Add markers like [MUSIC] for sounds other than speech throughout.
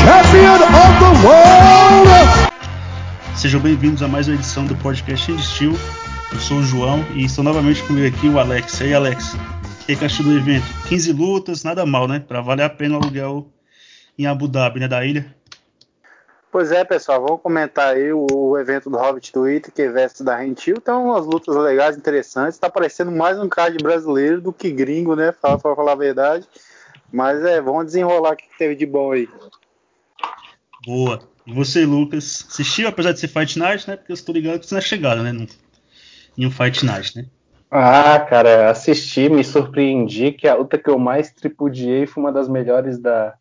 champion of the world. Sejam bem-vindos a mais uma edição do podcast End Steel. Eu sou o João e estou novamente comigo aqui o Alex. E aí, Alex? O que, que achou do evento? 15 lutas, nada mal, né? Para valer a pena o aluguel em Abu Dhabi, né? Da ilha. Pois é, pessoal, vamos comentar aí o, o evento do Hobbit do que veste da Rentil. Então, umas lutas legais, interessantes. Tá parecendo mais um card brasileiro do que gringo, né? Para falar a verdade. Mas é, vamos desenrolar o que teve de bom aí. Boa. E você, Lucas, assistiu, apesar de ser Fight Night, né? Porque eu estou ligado que você não é chegado, né? em um Fight Night, né? Ah, cara, assisti, me surpreendi que a luta que eu mais tripudiei foi uma das melhores da,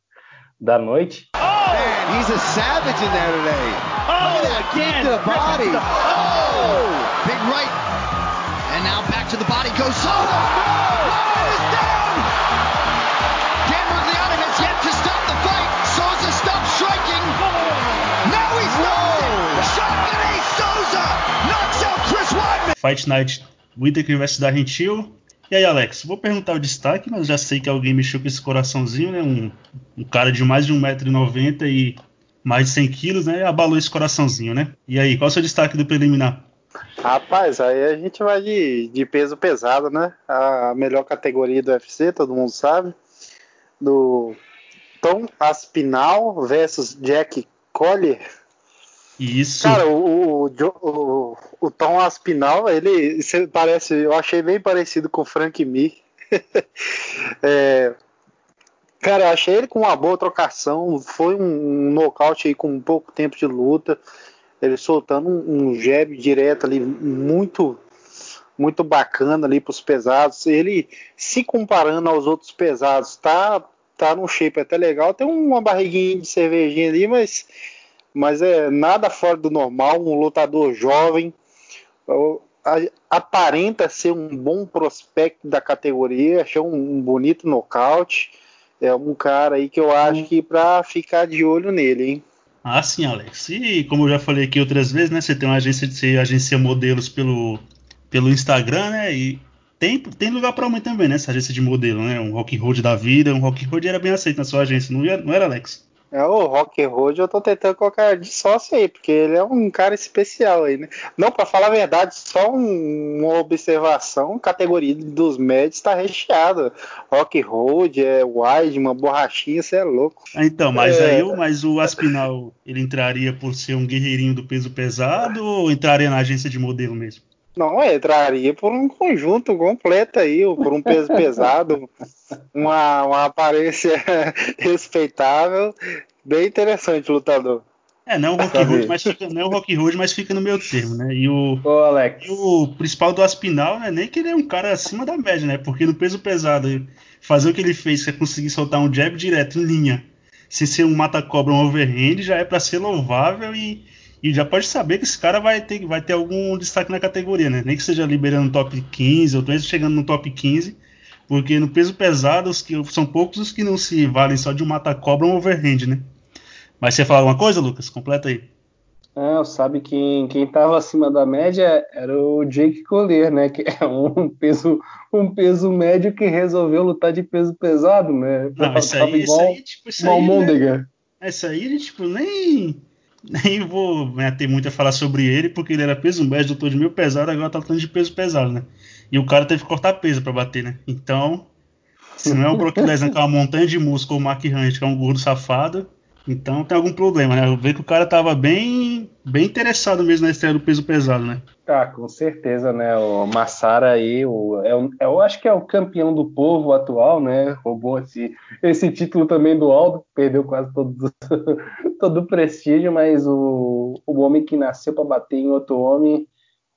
da noite. Man, he's a savage in there today. Oh, Look at that to the body. Oh, big right. And now back to the body goes Soto. Fight Night Whittaker vs da Rentil. E aí, Alex, vou perguntar o destaque, mas já sei que alguém mexeu com esse coraçãozinho, né? Um, um cara de mais de 1,90m e mais de 100kg, né? Abalou esse coraçãozinho, né? E aí, qual é o seu destaque do preliminar? Rapaz, aí a gente vai de, de peso pesado, né? A melhor categoria do UFC, todo mundo sabe. Do Tom Aspinal versus Jack Collier. Isso. Cara, o, o, o, o Tom Aspinal, ele parece, eu achei bem parecido com o Frank Mir. [LAUGHS] é, cara, eu achei ele com uma boa trocação. Foi um, um nocaute aí com pouco tempo de luta. Ele soltando um, um jab direto ali, muito muito bacana ali para os pesados. Ele se comparando aos outros pesados, tá tá num shape até legal. Tem uma barriguinha de cervejinha ali, mas mas é nada fora do normal, um lutador jovem, aparenta ser um bom prospecto da categoria, achei um, um bonito nocaute, é um cara aí que eu acho que para ficar de olho nele, hein? Ah, sim, Alex. E como eu já falei aqui outras vezes, né? Você tem uma agência de você agencia modelos pelo, pelo Instagram, né? E tem, tem lugar para mim também, né? Essa agência de modelo, né? Um rock road da vida, um rock road era bem aceito na sua agência, não, não era, Alex? É, o Rock Road eu tô tentando colocar de sócio aí, porque ele é um cara especial aí, né? Não, para falar a verdade, só um, uma observação, categoria dos médios tá recheada. Rock Road, é wide, uma borrachinha, você é louco. Então, mas é... aí mas o Aspinal, ele entraria por ser um guerreirinho do peso pesado ou entraria na agência de modelo mesmo? Não, entraria por um conjunto completo aí, por um peso [LAUGHS] pesado, uma, uma aparência [LAUGHS] respeitável, bem interessante lutador. É, não é o Rock Road, mas fica, não é o Rock Road, mas fica no meio termo, né? E o, Ô, Alex. E o principal do Aspinal, né? Nem que ele é um cara acima da média, né? Porque no peso pesado, fazer o que ele fez, que é conseguir soltar um jab direto em linha, sem ser um mata-cobra, um overhand, já é para ser louvável e e já pode saber que esse cara vai ter, vai ter algum destaque na categoria, né? Nem que seja liberando top 15, ou mesmo chegando no top 15, porque no peso pesado os que, são poucos os que não se valem só de um mata-cobra ou um overhand, né? Mas você falar alguma coisa, Lucas? Completa aí. Não, sabe que quem estava acima da média era o Jake Collier, né? Que é um peso, um peso médio que resolveu lutar de peso pesado, né? Não, isso aí, igual, isso aí, tipo, isso aí, né? Essa aí, tipo, nem nem vou né, ter muito a falar sobre ele, porque ele era peso médio, doutor de mil pesado, agora tá lutando de peso pesado, né? E o cara teve que cortar peso para bater, né? Então, se não é o Brock Lesnar, que é uma montanha de músculo, o Mark Hunt, que é um gordo safado, então tem algum problema, né? Eu vejo que o cara tava bem, bem interessado mesmo na estreia do peso pesado, né? Tá, com certeza, né? O Massara aí, o, é, o, eu acho que é o campeão do povo atual, né? Roubou esse, esse título também do Aldo, perdeu quase todo, [LAUGHS] todo o prestígio, mas o, o homem que nasceu para bater em outro homem,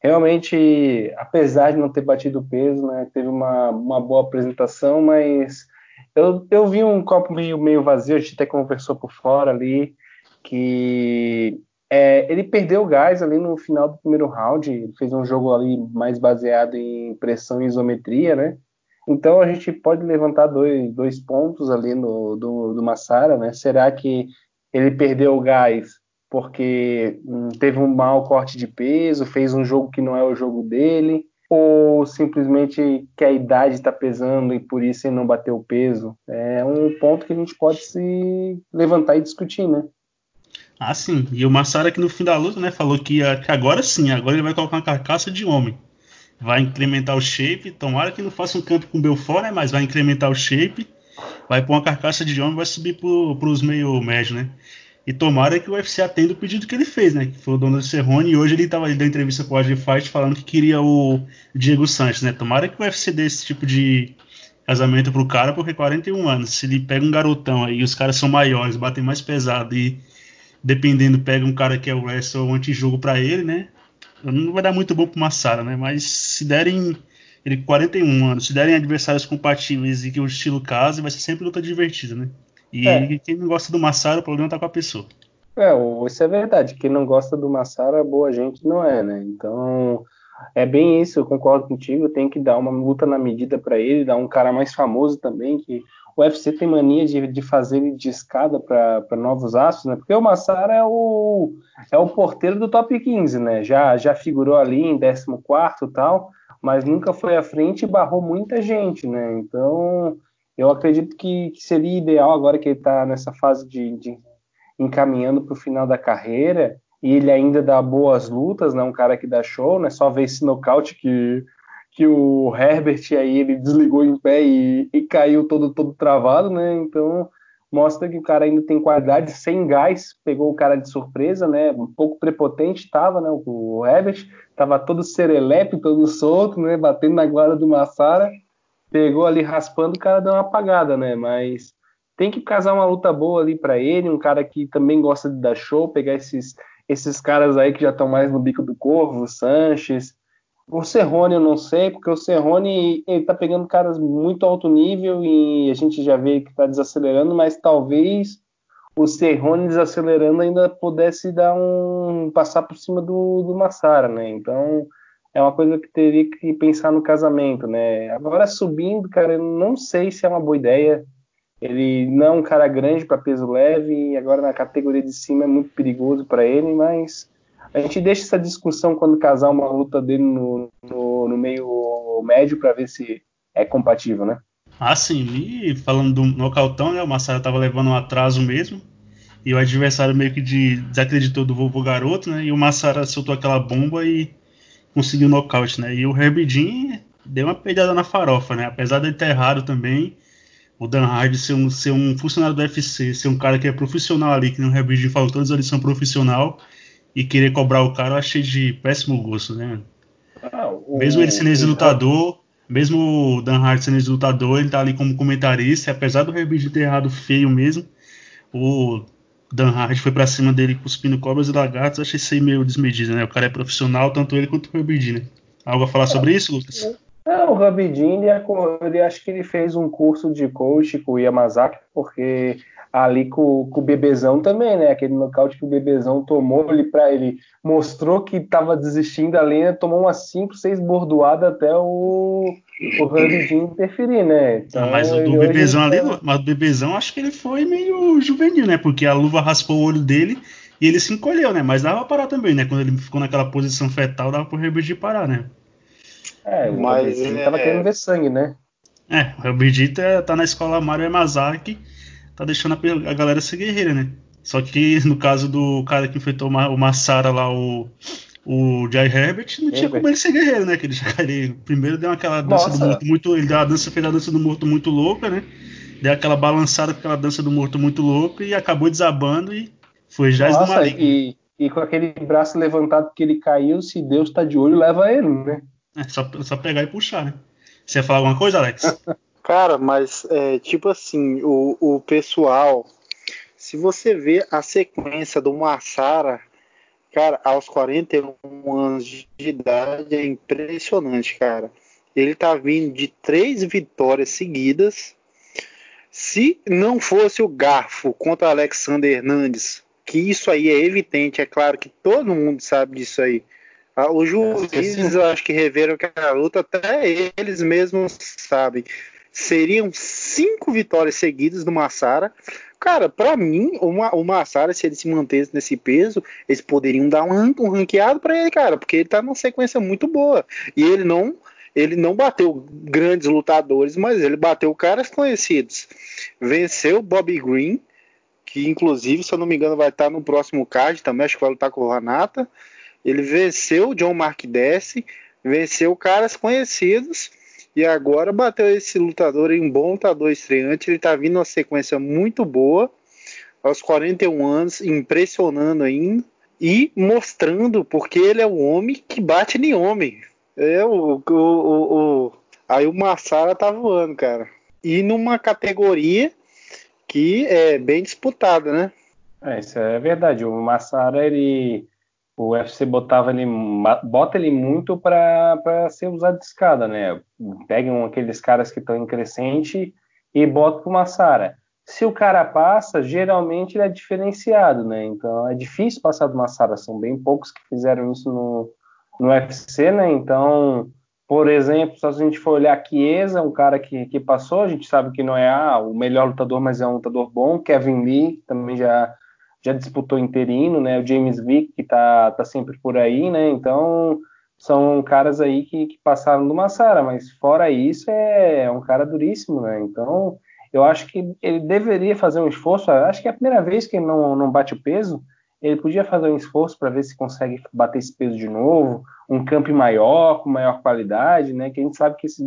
realmente, apesar de não ter batido peso, né? Teve uma, uma boa apresentação, mas eu, eu vi um copo meio, meio vazio, a gente até conversou por fora ali, que é, ele perdeu o gás ali no final do primeiro round, ele fez um jogo ali mais baseado em pressão e isometria, né? Então a gente pode levantar dois, dois pontos ali no, do, do Massara, né? Será que ele perdeu o gás porque hum, teve um mau corte de peso, fez um jogo que não é o jogo dele? Ou simplesmente que a idade está pesando e por isso ele não bateu o peso? É um ponto que a gente pode se levantar e discutir, né? Ah, sim. E o Massara que no fim da luta, né, falou que, que agora sim, agora ele vai colocar uma carcaça de homem. Vai incrementar o shape. Tomara que não faça um campo com Belfort, né? Mas vai incrementar o shape. Vai pôr uma carcaça de homem vai subir para os meio médio, né? E tomara que o UFC atenda o pedido que ele fez, né? Que foi o dono do Cerrone. E hoje ele tava ali dando entrevista pro Agir Fight falando que queria o Diego Sanches, né? Tomara que o UFC dê esse tipo de casamento pro cara, porque 41 anos. Se ele pega um garotão aí, os caras são maiores, batem mais pesado e dependendo, pega um cara que é o wrestler ou antijogo para ele, né? Não vai dar muito bom pro Massara, né? Mas se derem ele 41 anos, se derem adversários compatíveis e que o estilo case, vai ser sempre luta divertida, né? E é. quem não gosta do Massara, o problema tá com a pessoa. É, isso é verdade. Quem não gosta do Massara, boa gente não é, né? Então, é bem isso, eu concordo contigo. Tem que dar uma luta na medida para ele, dar um cara mais famoso também, que o UFC tem mania de, de fazer ele de escada para novos astros, né? Porque o Massara é o, é o porteiro do top 15, né? Já, já figurou ali em 14 e tal, mas nunca foi à frente e barrou muita gente, né? Então, eu acredito que, que seria ideal agora que ele está nessa fase de, de encaminhando para o final da carreira e ele ainda dá boas lutas, né? Um cara que dá show, né? Só ver esse nocaute que, que o Herbert aí ele desligou em pé e, e caiu todo todo travado, né? Então mostra que o cara ainda tem qualidade, sem gás, pegou o cara de surpresa, né? Um pouco prepotente estava, né? O Herbert estava todo serelepe, todo solto, né? Batendo na guarda do Massara pegou ali raspando, o cara deu uma apagada, né? Mas tem que casar uma luta boa ali para ele, um cara que também gosta de dar show, pegar esses, esses caras aí que já estão mais no bico do corvo, o Sanches. O Serrone eu não sei, porque o Serrone ele tá pegando caras muito alto nível e a gente já vê que tá desacelerando, mas talvez o Serrone desacelerando ainda pudesse dar um passar por cima do, do Massara, né? Então, é uma coisa que teria que pensar no casamento, né? Agora subindo, cara, eu não sei se é uma boa ideia. Ele não é um cara grande para peso leve e agora na categoria de cima é muito perigoso para ele, mas a gente deixa essa discussão quando casar uma luta dele no, no, no meio médio para ver se é compatível, né? Ah, sim. E falando do nocautão, né? O Massaro tava levando um atraso mesmo. E o adversário meio que de, desacreditou do vovô garoto, né? E o Massara soltou aquela bomba e conseguiu nocaute, né? E o Herbie Jean deu uma peidada na farofa, né? Apesar de ter errado também, o Dan Hardy ser um, ser um funcionário do UFC, ser um cara que é profissional ali, que no Herbie Jean falou todos eles são profissional, e querer cobrar o cara eu achei de péssimo gosto, né? Ah, o, mesmo ele sendo ex-lutador, mesmo o Dan Hardy sendo ex-lutador, ele tá ali como comentarista, apesar do Herbie Jean ter errado feio mesmo, o Dan Hardy foi para cima dele cuspindo cobras e lagartos, achei isso meio desmedido, né? O cara é profissional, tanto ele quanto o Herbie né? Algo a falar sobre isso, Lucas? É, o Rabidin, ele, é ele acho que ele fez um curso de coach com o Yamazaki, porque ali com, com, o Bebezão também, né? Aquele nocaute que o Bebezão tomou, ele, pra, ele mostrou que estava desistindo ali, né? tomou umas 5, 6 bordoadas até o, o Rabidin [LAUGHS] interferir, né? Então, mas o do Bebezão ali, tá... mas o Bebezão acho que ele foi meio juvenil, né? Porque a luva raspou o olho dele e ele se encolheu, né? Mas dava pra parar também, né? Quando ele ficou naquela posição fetal, dava pro Herbert parar, né? É, mas ele é... tava querendo ver sangue, né? É, o Herbert tá, tá na escola Mario Yamazaki tá deixando a, a galera ser guerreira, né? Só que no caso do cara que enfrentou o Massara lá, o, o Jai Herbert, não tinha como ele ser guerreiro, né? Que ele, [LAUGHS] ele primeiro deu aquela dança Nossa. do morto muito. Ele deu a dança, fez a dança do morto muito louca, né? Deu aquela balançada com aquela dança do morto muito louca e acabou desabando e foi já do maligno. E, e com aquele braço levantado que ele caiu, se Deus tá de olho, leva ele, né? É, só, só pegar e puxar, né? Você ia falar alguma coisa, Alex? [LAUGHS] Cara, mas é, tipo assim, o, o pessoal, se você vê a sequência do Massara, cara, aos 41 anos de idade, é impressionante, cara. Ele tá vindo de três vitórias seguidas. Se não fosse o garfo contra Alexander Hernandes, que isso aí é evidente, é claro que todo mundo sabe disso aí. Ah, os juízes, eu acho que reveram que a luta, até eles mesmos sabem seriam cinco vitórias seguidas do Massara, Cara, para mim, uma, o Massara, se ele se mantesse nesse peso, eles poderiam dar um, um ranqueado para ele, cara, porque ele tá numa sequência muito boa. E ele não ele não bateu grandes lutadores, mas ele bateu caras conhecidos. Venceu Bobby Green, que inclusive, se eu não me engano, vai estar no próximo card também, acho que vai lutar com o Ranata. Ele venceu John Mark Desse, venceu caras conhecidos e agora bateu esse lutador em bom lutador estreante. Ele está vindo uma sequência muito boa, aos 41 anos, impressionando ainda e mostrando porque ele é o homem que bate em homem. É o, o, o, o aí o Massara tá voando, cara. E numa categoria que é bem disputada, né? É, isso é verdade. O Massara, ele o UFC botava ele, bota ele muito para ser usado de escada, né? Pegam aqueles caras que estão em crescente e botam para uma Sara. Se o cara passa, geralmente ele é diferenciado, né? Então é difícil passar de uma Sara. São bem poucos que fizeram isso no, no UFC, né? Então, por exemplo, se a gente for olhar Chiesa, um cara que, que passou, a gente sabe que não é ah, o melhor lutador, mas é um lutador bom. Kevin Lee também já já disputou interino, né? O James Vick, que tá, tá sempre por aí, né? Então, são caras aí que, que passaram do Massara, mas fora isso, é, é um cara duríssimo, né? Então, eu acho que ele deveria fazer um esforço. Acho que é a primeira vez que ele não, não bate o peso, ele podia fazer um esforço para ver se consegue bater esse peso de novo, um campo maior, com maior qualidade, né? Que a gente sabe que esse,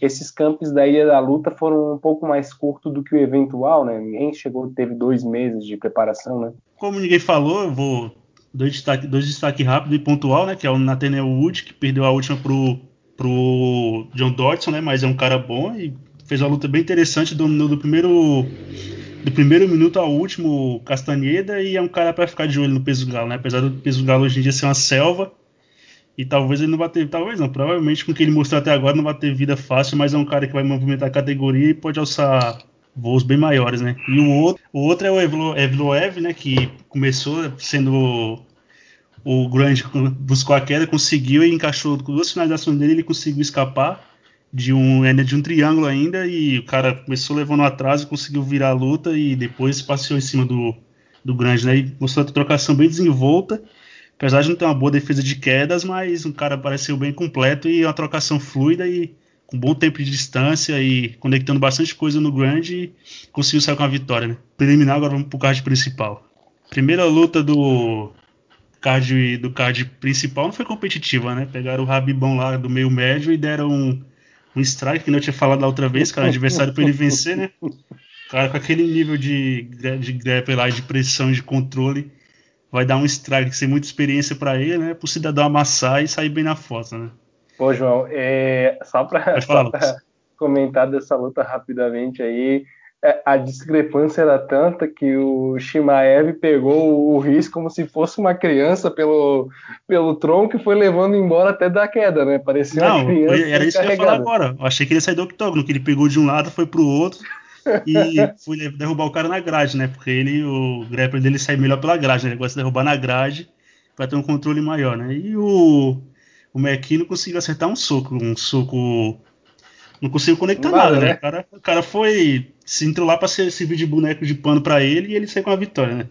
esses campos da Ilha da Luta foram um pouco mais curtos do que o eventual, né? Ninguém chegou, teve dois meses de preparação, né? Como ninguém falou, eu vou dois destaques dois destaque rápido e pontual, né? Que é o Nathaniel Wood, que perdeu a última pro, pro John Dodson, né? Mas é um cara bom e fez uma luta bem interessante, dominou do primeiro do primeiro minuto ao último Castaneda e é um cara para ficar de olho no peso galo, né? Apesar do peso galo hoje em dia ser uma selva e talvez ele não vai ter, talvez não, provavelmente com o que ele mostrou até agora não vai ter vida fácil, mas é um cara que vai movimentar a categoria e pode alçar voos bem maiores, né? E o outro, o outro é o Evlo, Evloev, né? Que começou sendo o grande, buscou a queda, conseguiu e encaixou com duas finalizações dele, ele conseguiu escapar de um de um triângulo ainda e o cara começou levando atraso, conseguiu virar a luta e depois passeou em cima do, do grande, né? E mostrou a trocação bem desenvolta, apesar de não ter uma boa defesa de quedas, mas um cara pareceu bem completo e uma trocação fluida e com bom tempo de distância e conectando bastante coisa no grande conseguiu sair com a vitória, né? Preliminar, agora vamos pro card principal. Primeira luta do card do card principal não foi competitiva, né? Pegaram o Rabibão lá do meio médio e deram um um strike que eu tinha falado da outra vez, cara, adversário para ele vencer, né? Cara, com aquele nível de, de grapple lá, de pressão e de controle, vai dar um strike sem muita experiência para ele, né? Pro cidadão amassar e sair bem na foto, né? Pô, João, é, só para comentar dessa luta rapidamente aí, é, a discrepância era tanta que o Shimaev pegou o Riz como se fosse uma criança pelo, pelo tronco e foi levando embora até da queda, né? Parecia Não, uma criança. Foi, era isso que eu ia falar agora. Eu achei que ele ia sair do octógono, que ele pegou de um lado, foi pro outro e [LAUGHS] foi derrubar o cara na grade, né? Porque ele, o grappler dele sai melhor pela grade, né? Ele gosta de derrubar na grade para ter um controle maior, né? E o, o McKinnon conseguiu acertar um soco, um soco não conseguiu conectar nada, nada, né? né? O, cara, o cara foi. Se entrou lá pra ser, servir de boneco de pano pra ele e ele saiu com a vitória, né?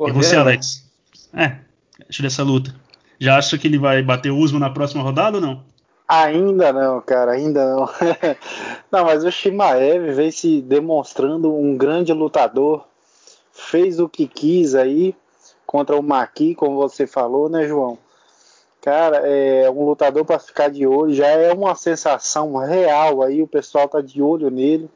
E você, Alex? É, acho dessa luta. Já acha que ele vai bater o Usman na próxima rodada ou não? Ainda não, cara, ainda não. [LAUGHS] não, mas o Shimaev vem se demonstrando um grande lutador. Fez o que quis aí contra o Maqui, como você falou, né, João? Cara, é um lutador para ficar de olho, já é uma sensação real aí, o pessoal tá de olho nele.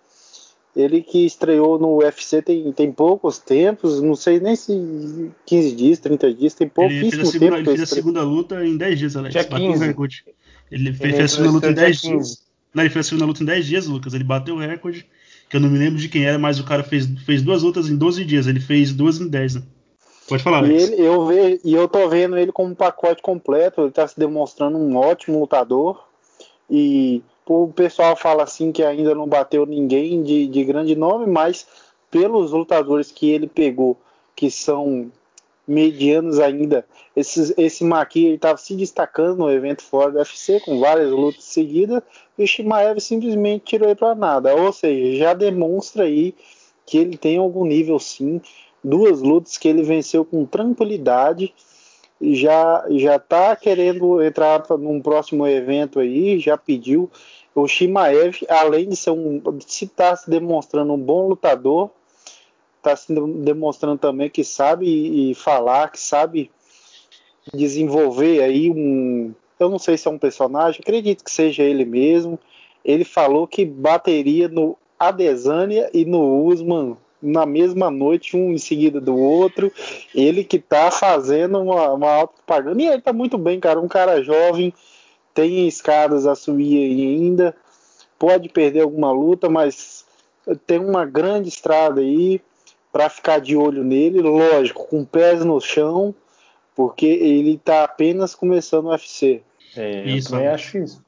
Ele que estreou no UFC tem, tem poucos tempos, não sei nem se 15 dias, 30 dias, tem pouquíssimo ele segunda, tempo. Ele fez a segunda luta em 10 dias, Alex. Dia 15. recorde. Ele, ele fez a segunda luta em 10 dias. Não, ele fez a segunda luta em 10 dias, Lucas. Ele bateu o recorde, que eu não me lembro de quem era, mas o cara fez, fez duas lutas em 12 dias. Ele fez duas em 10, né? Pode falar, e, ele, eu vejo, e eu tô vendo ele como um pacote completo, ele tá se demonstrando um ótimo lutador. E o pessoal fala assim que ainda não bateu ninguém de, de grande nome, mas pelos lutadores que ele pegou, que são medianos ainda, esses, esse Maqui ele estava se destacando no evento fora do UFC, com várias lutas seguidas, e o Shimaev simplesmente tirou ele para nada. Ou seja, já demonstra aí que ele tem algum nível sim. Duas lutas que ele venceu com tranquilidade já já tá querendo entrar num próximo evento aí, já pediu. O Shimaev, além de ser um se tá se demonstrando um bom lutador, está se demonstrando também que sabe e falar, que sabe desenvolver aí um, eu não sei se é um personagem, acredito que seja ele mesmo. Ele falou que bateria no Adesanya e no Usman na mesma noite, um em seguida do outro. Ele que tá fazendo uma, uma auto-propaganda. E ele tá muito bem, cara. Um cara jovem, tem escadas a subir ainda. Pode perder alguma luta, mas tem uma grande estrada aí para ficar de olho nele. Lógico, com pés no chão, porque ele tá apenas começando o UFC. É, eu isso, também acho isso.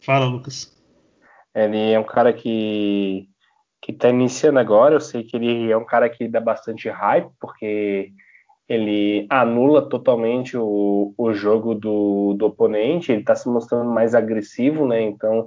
Fala, Lucas. Ele é um cara que que está iniciando agora. Eu sei que ele é um cara que dá bastante hype, porque ele anula totalmente o, o jogo do, do oponente, ele está se mostrando mais agressivo, né? Então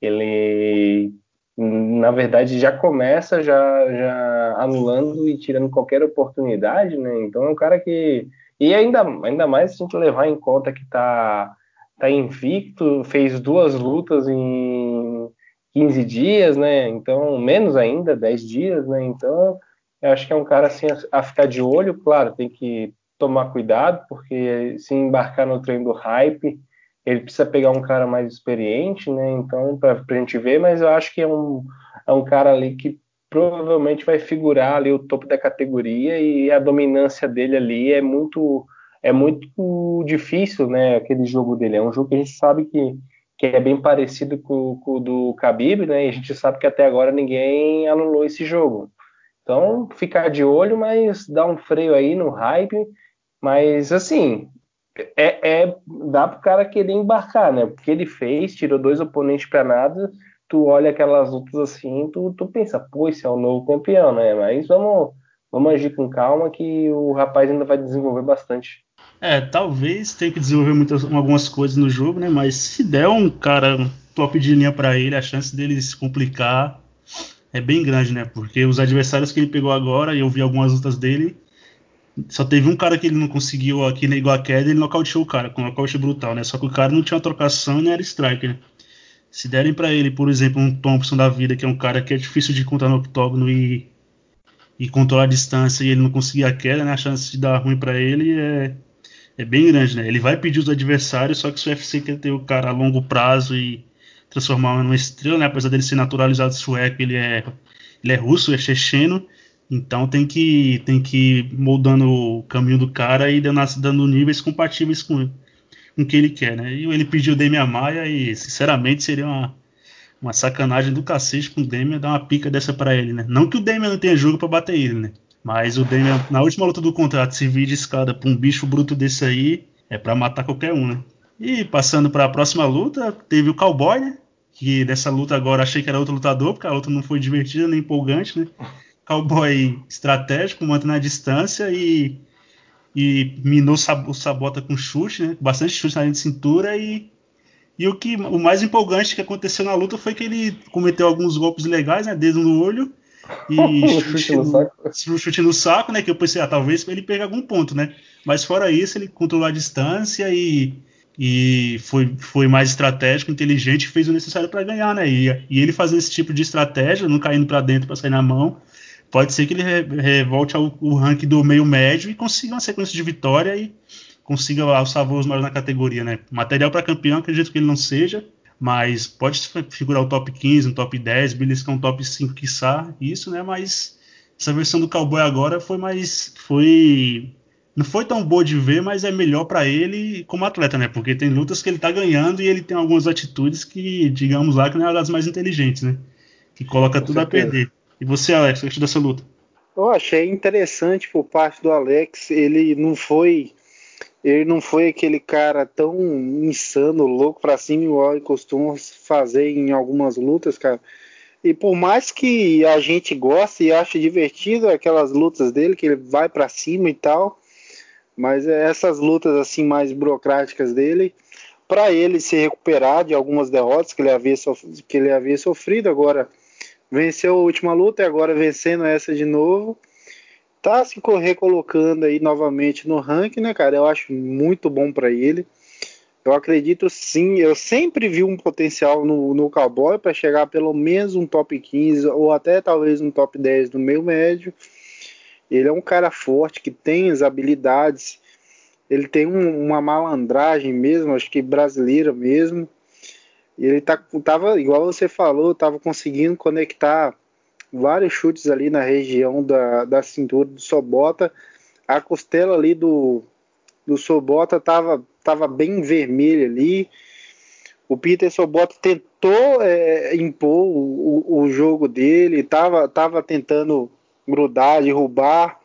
ele na verdade já começa já, já anulando e tirando qualquer oportunidade, né? Então é um cara que e ainda ainda mais se a gente levar em conta que está tá invicto, fez duas lutas em 15 dias, né? Então, menos ainda, 10 dias, né? Então, eu acho que é um cara assim a, ficar de olho, claro, tem que tomar cuidado, porque se embarcar no trem do hype, ele precisa pegar um cara mais experiente, né? Então, para a gente ver, mas eu acho que é um, é um cara ali que provavelmente vai figurar ali o topo da categoria e a dominância dele ali é muito é muito difícil, né? Aquele jogo dele é um jogo que a gente sabe que que é bem parecido com, com o do Khabib, né? E a gente sabe que até agora ninguém anulou esse jogo. Então, ficar de olho, mas dar um freio aí no hype. Mas, assim, é, é dá para o cara querer embarcar, né? Porque ele fez, tirou dois oponentes para nada. Tu olha aquelas lutas assim, tu, tu pensa, pô, esse é o novo campeão, né? Mas vamos, vamos agir com calma que o rapaz ainda vai desenvolver bastante. É, talvez tenha que desenvolver muitas, algumas coisas no jogo, né? Mas se der um cara top de linha para ele, a chance dele se complicar é bem grande, né? Porque os adversários que ele pegou agora, e eu vi algumas lutas dele, só teve um cara que ele não conseguiu aqui na igual a queda, ele nocauteou o cara, com um nocaute brutal, né? Só que o cara não tinha uma trocação e nem era striker, né? Se derem para ele, por exemplo, um Thompson da vida, que é um cara que é difícil de contar no octógono e, e controlar a distância e ele não conseguir a queda, né? A chance de dar ruim para ele é é bem grande, né? Ele vai pedir os adversários, só que se o UFC quer ter o cara a longo prazo e transformar numa estrela, né? Apesar dele ser naturalizado sueco, ele é, ele é russo, é checheno, então tem que tem que ir moldando o caminho do cara e dando, dando níveis compatíveis com, com o que ele quer, né? E ele pediu o Demian Maia e, sinceramente, seria uma, uma sacanagem do cacete com o Demian dar uma pica dessa para ele, né? Não que o Demian não tenha jogo para bater ele, né? Mas o Damian, na última luta do contrato, se vir de escada pra um bicho bruto desse aí, é para matar qualquer um, né? E passando para a próxima luta, teve o Cowboy, né? Que dessa luta agora achei que era outro lutador, porque a luta não foi divertida nem empolgante, né? Cowboy estratégico, mantendo a distância e, e minou o Sabota com chute, né? Bastante chute na linha de cintura e e o que o mais empolgante que aconteceu na luta foi que ele cometeu alguns golpes legais, né? Dedo no olho e [LAUGHS] chute, no saco. chute no saco, né? Que eu pensei, ah, talvez ele pegue algum ponto, né? Mas fora isso, ele controlou a distância e, e foi, foi mais estratégico, inteligente, fez o necessário para ganhar, né? E, e, ele fazendo esse tipo de estratégia, não caindo para dentro para sair na mão, pode ser que ele revolte ao, ao ranking do meio médio e consiga uma sequência de vitória e consiga alçar voos maiores na categoria, né? Material para campeão, acredito que ele não seja mas pode figurar o top 15, um top 10, beliscar um top 5, quiçá, isso, né? Mas essa versão do Cowboy agora foi mais. foi. Não foi tão boa de ver, mas é melhor para ele como atleta, né? Porque tem lutas que ele tá ganhando e ele tem algumas atitudes que, digamos lá, que não é das mais inteligentes, né? Que coloca Com tudo certeza. a perder. E você, Alex, o que achou dessa luta? Eu achei interessante por parte do Alex. Ele não foi ele não foi aquele cara tão insano, louco pra cima, igual ele costuma fazer em algumas lutas, cara. E por mais que a gente goste e ache divertido aquelas lutas dele, que ele vai para cima e tal, mas essas lutas assim mais burocráticas dele, para ele se recuperar de algumas derrotas que ele havia, que ele havia sofrido agora venceu a última luta e agora vencendo essa de novo. Tá se recolocando aí novamente no ranking, né, cara? Eu acho muito bom para ele. Eu acredito sim, eu sempre vi um potencial no, no Cowboy para chegar pelo menos um top 15 ou até talvez um top 10 no meio médio. Ele é um cara forte que tem as habilidades, ele tem um, uma malandragem mesmo, acho que brasileira mesmo. Ele tá, tava, igual você falou, tava conseguindo conectar vários chutes ali na região da, da cintura do Sobota. A costela ali do, do Sobota tava, tava bem vermelha ali. O Peter Sobota tentou é, impor o, o, jogo dele, tava, tava tentando grudar, derrubar.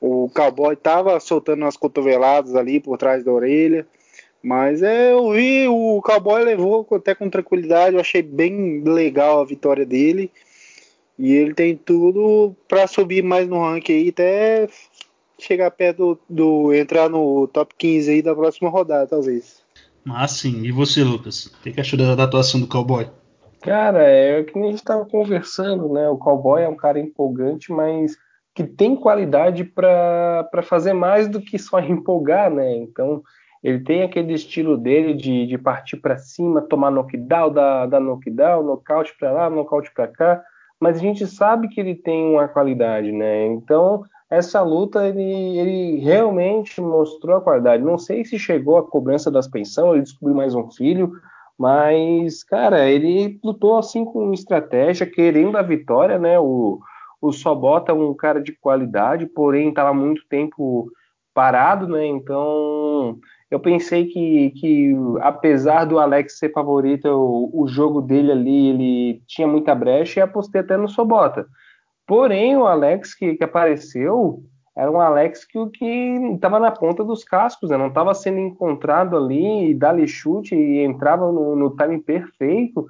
O cowboy tava soltando umas cotoveladas ali por trás da orelha. Mas é, eu vi, o Cowboy levou até com tranquilidade, eu achei bem legal a vitória dele. E ele tem tudo para subir mais no ranking aí, até chegar perto do, do, entrar no top 15 aí da próxima rodada, talvez. Mas sim, e você, Lucas? O que, que achou da, atuação do Cowboy? Cara, é o que a gente estava conversando, né? O Cowboy é um cara empolgante, mas que tem qualidade para fazer mais do que só [LAUGHS] empolgar, né? Então, ele tem aquele estilo dele de, de partir para cima, tomar knockdown, dar, dar knockdown, nocaute para lá, nocaute para cá, mas a gente sabe que ele tem uma qualidade, né? Então, essa luta ele, ele realmente mostrou a qualidade. Não sei se chegou a cobrança das pensões, ele descobriu mais um filho, mas, cara, ele lutou assim com estratégia, querendo a vitória, né? O, o Sobota é um cara de qualidade, porém estava muito tempo parado, né? Então eu pensei que, que apesar do Alex ser favorito, o, o, jogo dele ali ele tinha muita brecha e apostei até no Sobota. Porém, o Alex que, que apareceu era um Alex que estava na ponta dos cascos, né? não estava sendo encontrado ali e dali chute e entrava no, no time perfeito,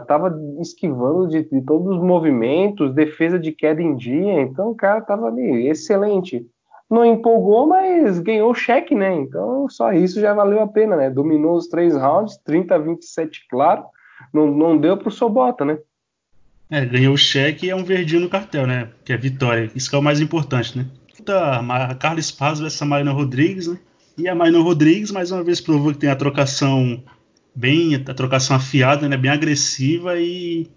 estava ah, esquivando de, de todos os movimentos, defesa de queda em dia, então o cara estava ali excelente não empolgou, mas ganhou o cheque, né? Então só isso já valeu a pena, né? Dominou os três rounds, 30 a 27, claro. Não, não deu pro Sobota, né? É, ganhou o cheque e é um verdinho no cartel, né? Que é vitória. Isso que é o mais importante, né? A Carla Spaz versus a Marina Rodrigues, né? E a Marina Rodrigues, mais uma vez, provou que tem a trocação bem, a trocação afiada, né? Bem agressiva e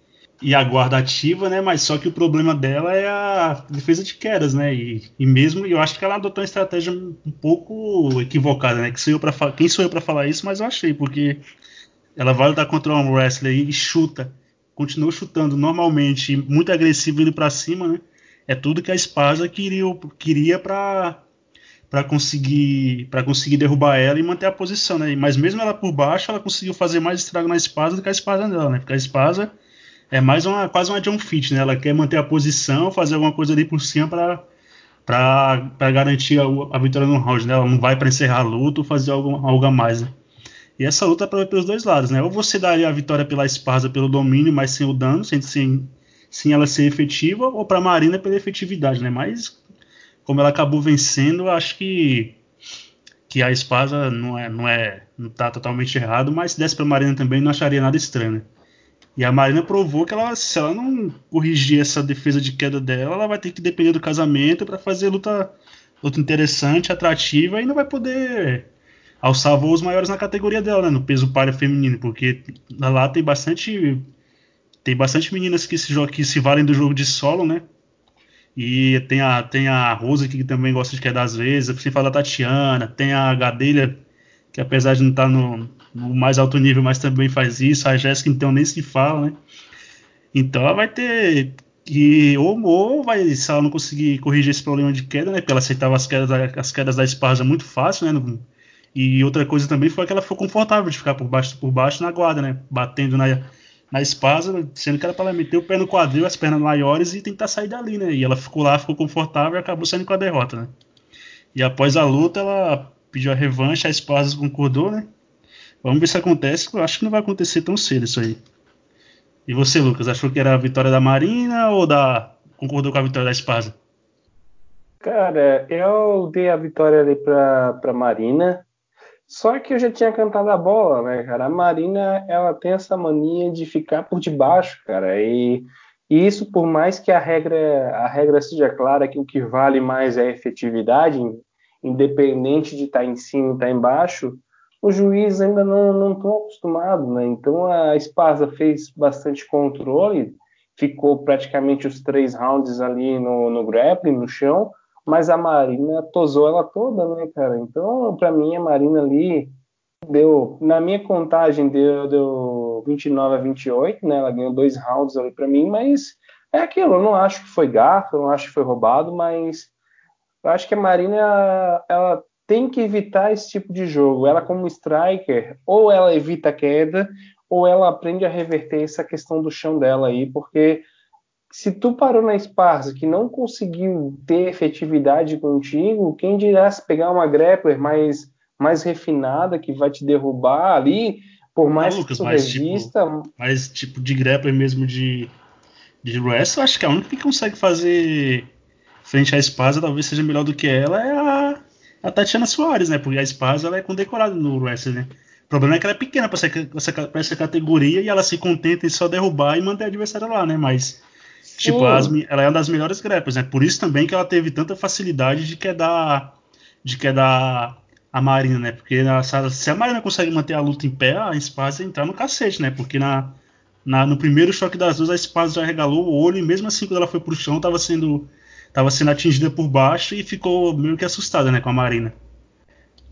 e a guarda ativa, né? Mas só que o problema dela é a defesa de quedas, né? E, e mesmo eu acho que ela adotou uma estratégia um pouco equivocada, né? Que sou eu para quem sou eu para falar isso, mas eu achei porque ela vai lutar contra um wrestler e chuta, continua chutando normalmente, muito agressivo indo para cima, né? É tudo que a Esparza queria queria para para conseguir para conseguir derrubar ela e manter a posição, né? Mas mesmo ela por baixo, ela conseguiu fazer mais estrago na Esparza do que a Esparza dela, né? Porque a Esparza é mais uma quase uma John Fit, né? Ela quer manter a posição, fazer alguma coisa ali por cima para para garantir a, a, vitória no round, né? Ela não vai para encerrar a luta ou fazer algo, algo a mais, né? E essa luta é pelos dois lados, né? Ou você daria a vitória pela Esparza pelo domínio, mas sem o dano, sem, sem, sem ela ser efetiva, ou para Marina pela efetividade, né? Mas como ela acabou vencendo, acho que que a Esparza não é não é não tá totalmente errado, mas se desse para Marina também não acharia nada estranho. Né? E a Marina provou que ela, se ela não corrigir essa defesa de queda dela, ela vai ter que depender do casamento para fazer luta, luta interessante, atrativa e não vai poder alçar voos maiores na categoria dela, né, no peso palha feminino, porque lá tem bastante tem bastante meninas que se, que se valem do jogo de solo, né? E tem a, tem a Rosa que também gosta de queda às vezes, sem falar da Tatiana, tem a Gadelha, que apesar de não estar tá no, no mais alto nível, mas também faz isso. A Jéssica, então, nem se fala, né? Então ela vai ter que, ou, ou vai, se ela não conseguir corrigir esse problema de queda, né? Porque ela aceitava as quedas, as quedas da Esparza muito fácil, né? E outra coisa também foi que ela ficou confortável de ficar por baixo, por baixo na guarda, né? Batendo na, na Esparza, sendo que era para ela meter o pé no quadril, as pernas maiores e tentar sair dali, né? E ela ficou lá, ficou confortável e acabou saindo com a derrota, né? E após a luta, ela pediu a revanche, a Esparza concordou, né? Vamos ver se acontece. Eu acho que não vai acontecer tão cedo isso aí. E você, Lucas, achou que era a vitória da Marina ou da. concordou com a vitória da Espasa? Cara, eu dei a vitória ali pra, pra Marina. Só que eu já tinha cantado a bola, né, cara? A Marina, ela tem essa mania de ficar por debaixo, cara. E E isso, por mais que a regra, a regra seja clara que o que vale mais é a efetividade, independente de estar tá em cima ou estar tá embaixo, o juiz ainda não estão acostumado, né? Então a Esparza fez bastante controle, ficou praticamente os três rounds ali no, no grappling, no chão, mas a Marina tosou ela toda, né, cara? Então, para mim, a Marina ali deu, na minha contagem, deu, deu 29 a 28, né? Ela ganhou dois rounds ali para mim, mas é aquilo, eu não acho que foi gato, eu não acho que foi roubado, mas eu acho que a Marina ela tem que evitar esse tipo de jogo. Ela, como striker, ou ela evita a queda, ou ela aprende a reverter essa questão do chão dela aí, porque se tu parou na Esparza que não conseguiu ter efetividade contigo, quem dirá se pegar uma grappler mais, mais refinada que vai te derrubar ali, por mais Lucas, que tu mas, tipo, resista... Tipo, mas tipo de grappler mesmo de, de wrestling, acho que a única que consegue fazer frente à Esparza talvez seja melhor do que ela é a a Tatiana Soares, né? Porque a Spaz ela é condecorada no wrestling, né? O problema é que ela é pequena para essa, pra essa categoria e ela se contenta em só derrubar e manter a adversária lá, né? Mas, tipo, as, ela é uma das melhores grapplers, né? Por isso também que ela teve tanta facilidade de quedar, de quedar a Marina, né? Porque na, se a Marina consegue manter a luta em pé, a Spaz entrar no cacete, né? Porque na, na, no primeiro choque das duas, a Spaz já regalou o olho e mesmo assim, quando ela foi pro chão, tava sendo estava sendo atingida por baixo e ficou meio que assustada, né, com a Marina.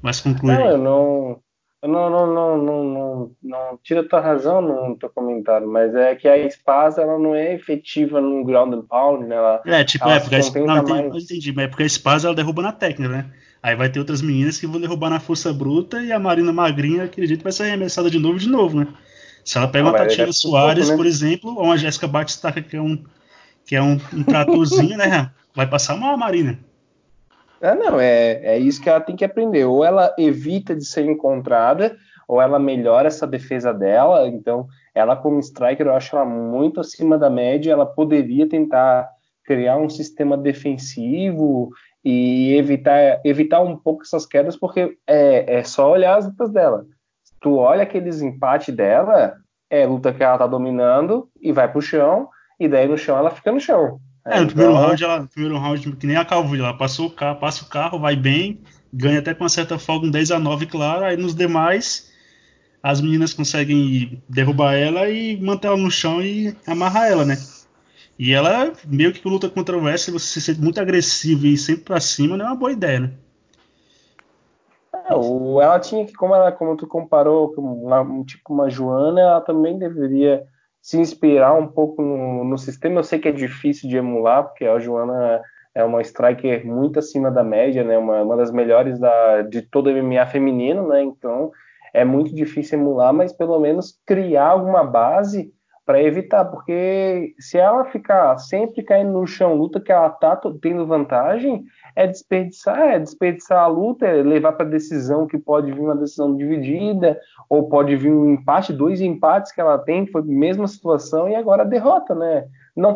Mas conclui. Não, eu não, eu não, não, não, não, não, não tira tua razão no teu comentário, mas é que a espada ela não é efetiva no ground and pound, né? Ela, é, tipo, é, porque a espada, não, mais... entendi, mas é porque a espada ela derruba na técnica, né? Aí vai ter outras meninas que vão derrubar na força bruta e a Marina magrinha, jeito, vai ser arremessada de novo de novo, né? Se ela pega uma Tatiana é Soares, né? por exemplo, ou uma Jéssica Batistaca, que é um que é um, um tratorzinho, né? [LAUGHS] vai passar uma Marina. É, não, é, é isso que ela tem que aprender. Ou ela evita de ser encontrada, ou ela melhora essa defesa dela. Então, ela como striker, eu acho ela muito acima da média. Ela poderia tentar criar um sistema defensivo e evitar, evitar um pouco essas quedas, porque é, é só olhar as lutas dela. Tu olha aqueles empates dela, é luta que ela tá dominando e vai pro chão, e daí no chão ela fica no chão. É, no primeiro round, ela, no primeiro round, que nem a Calvilha, ela passou o carro, passa o carro, vai bem, ganha até com uma certa folga, um 10 a 9, claro. Aí nos demais, as meninas conseguem derrubar ela e manter ela no chão e amarrar ela, né? E ela meio que luta contra o Wesley, você ser muito agressivo e sempre pra cima não é uma boa ideia, né? É, ela tinha que, como, ela, como tu comparou com uma, tipo uma Joana, ela também deveria se inspirar um pouco no, no, sistema. Eu sei que é difícil de emular, porque a Joana é uma striker muito acima da média, né? Uma, uma das melhores da, de todo MMA feminino, né? Então é muito difícil emular, mas pelo menos criar alguma base para evitar, porque se ela ficar sempre caindo no chão, luta que ela tá tendo vantagem, é desperdiçar, é desperdiçar a luta, é levar para decisão que pode vir uma decisão dividida, ou pode vir um empate, dois empates que ela tem, foi a mesma situação e agora derrota, né? Não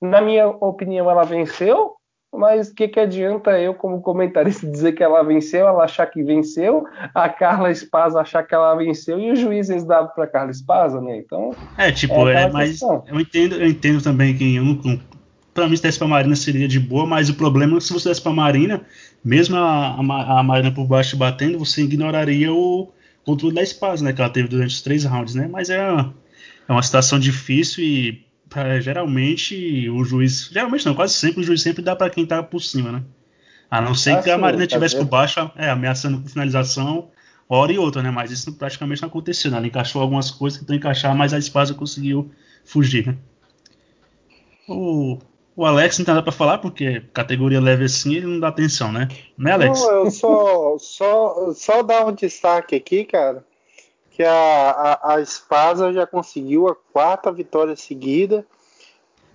na minha opinião ela venceu, mas o que, que adianta eu, como comentarista, [LAUGHS] dizer que ela venceu, ela achar que venceu, a Carla Espasa achar que ela venceu e os juízes davam para Carla Espasa, né? Então. É, tipo, é, é mas eu entendo, eu entendo também que eu não, para mim, se desse pra Marina seria de boa, mas o problema é que se você desse pra Marina, mesmo a, a, a Marina por baixo batendo, você ignoraria o controle da espada, né? Que ela teve durante os três rounds, né? Mas é, é uma situação difícil e pra, geralmente o juiz. Geralmente não, quase sempre o juiz sempre dá para quem tá por cima, né? A não ser ah, que a Marina estivesse tá por baixo, é, ameaçando com finalização, hora e outra, né? Mas isso praticamente não aconteceu, né? Ela encaixou algumas coisas que tentou encaixar, mas a espada conseguiu fugir, né? O, o Alex não tem nada pra falar, porque categoria leve assim ele não dá atenção, né? Né, Alex? Não, eu só, só, só dar um destaque aqui, cara, que a, a, a Espasa já conseguiu a quarta vitória seguida,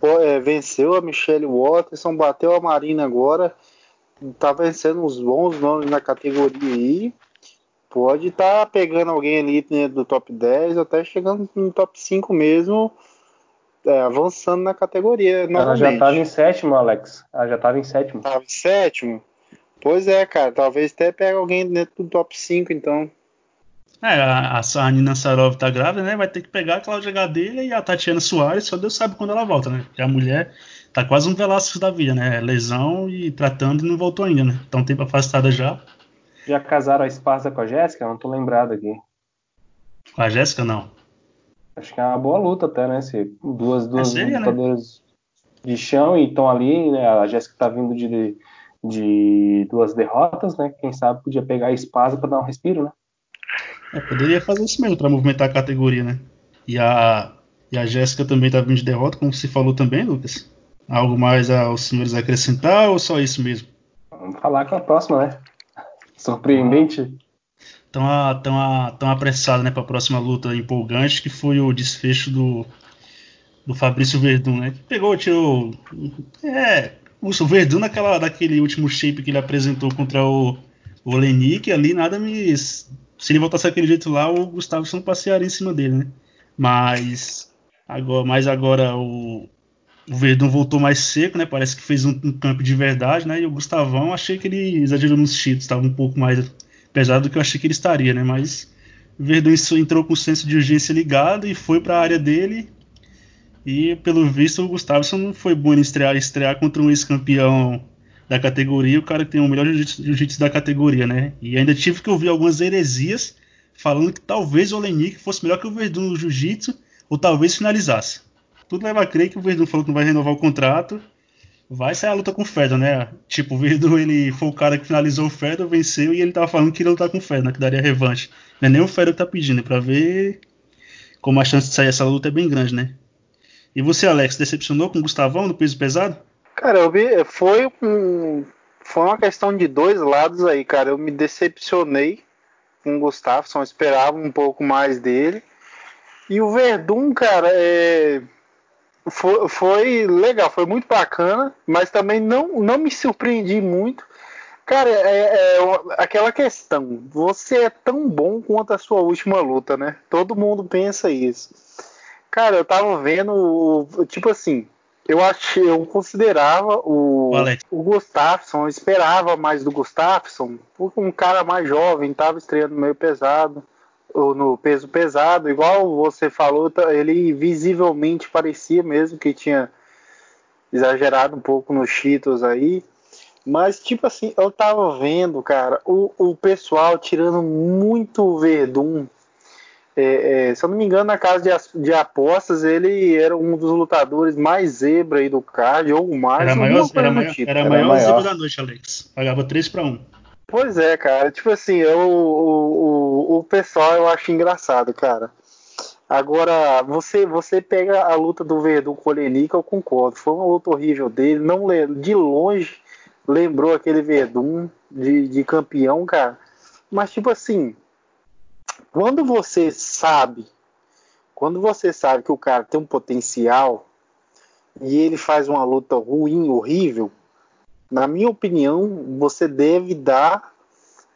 é, venceu a Michelle Watterson, bateu a Marina agora, tá vencendo uns bons nomes na categoria aí, pode estar tá pegando alguém ali né, do top 10, até chegando no top 5 mesmo, é, avançando na categoria. Ela já estava em sétimo, Alex. Ela já estava em sétimo. Estava em sétimo? Pois é, cara. Talvez até pegue alguém dentro do top 5, então. É, a, a Nina Sarov tá grávida, né? Vai ter que pegar a Cláudia Gadelha e a Tatiana Soares, só Deus sabe quando ela volta, né? Porque a mulher tá quase um Velasquez da vida, né? Lesão e tratando e não voltou ainda, né? Então tempo afastada já. Já casaram a Esparza com a Jéssica? Não tô lembrado aqui. Com a Jéssica, não. Acho que é uma boa luta até, né? Se duas, duas É seria, né? lutadoras de chão e estão ali, né? A Jéssica tá vindo de, de duas derrotas, né? Quem sabe podia pegar a Esparza para dar um respiro, né? É, poderia fazer isso mesmo pra movimentar a categoria, né? E a, e a Jéssica também tá vindo de derrota, como se falou também, Lucas. Algo mais aos senhores acrescentar ou só isso mesmo? Vamos falar com a próxima, né? [LAUGHS] Surpreendente. Tão, a, tão, a, tão né, pra próxima luta empolgante, que foi o desfecho do, do Fabrício Verdun, né? Que pegou, tirou. É. O Verdun naquela, último shape que ele apresentou contra o, o Olenik, ali nada me. Se ele voltasse daquele jeito lá, o Gustavo não passearia em cima dele, né? Mas agora, mas agora o, o Verdun voltou mais seco, né? Parece que fez um, um campo de verdade, né? E o Gustavão, achei que ele exagerou nos cheats, estava um pouco mais pesado do que eu achei que ele estaria, né? Mas Verdun entrou com o senso de urgência ligado e foi para a área dele. E pelo visto o Gustavo não foi bom em estrear, estrear contra um ex-campeão da categoria, o cara que tem o melhor jiu-jitsu da categoria, né? E ainda tive que ouvir algumas heresias falando que talvez o Olenik fosse melhor que o Verdun no jiu-jitsu, ou talvez finalizasse. Tudo leva a crer que o Verdun falou que não vai renovar o contrato. Vai sair a luta com o Fedor, né? Tipo, o Verdun ele foi o cara que finalizou o Fedor, venceu e ele tava falando que ia lutar com o Fedor, né? que daria revanche. Não é nem o Fedor que tá pedindo, é pra ver como a chance de sair essa luta é bem grande, né? E você, Alex, decepcionou com o Gustavão no peso pesado? Cara, eu vi, foi um, foi uma questão de dois lados aí, cara. Eu me decepcionei com o Gustafsson, esperava um pouco mais dele. E o Verdun, cara, é, foi, foi, legal, foi muito bacana, mas também não, não me surpreendi muito. Cara, é, é, aquela questão, você é tão bom quanto a sua última luta, né? Todo mundo pensa isso. Cara, eu tava vendo, tipo assim, eu achei, eu considerava o, o Gustafsson, eu esperava mais do Gustafsson, porque um cara mais jovem, tava estreando meio pesado, no peso pesado, igual você falou, ele visivelmente parecia mesmo que tinha exagerado um pouco nos Cheetos aí. Mas, tipo assim, eu tava vendo, cara, o, o pessoal tirando muito Verdun é, é, se eu não me engano, na casa de, de, apostas, ele era um dos lutadores mais zebra aí do card, ou mais. Era, maior, era, maior, tipo. era, maior zebra da noite, Alex. Pagava 3 para 1. Pois é, cara. Tipo assim, eu, o, o, o pessoal eu acho engraçado, cara. Agora, você você pega a luta do Verdun com o Olenik, eu concordo. Foi uma luta horrível dele. Não De longe lembrou aquele Verdun de, de campeão, cara. Mas, tipo assim, quando você sabe, quando você sabe que o cara tem um potencial e ele faz uma luta ruim, horrível, na minha opinião, você deve dar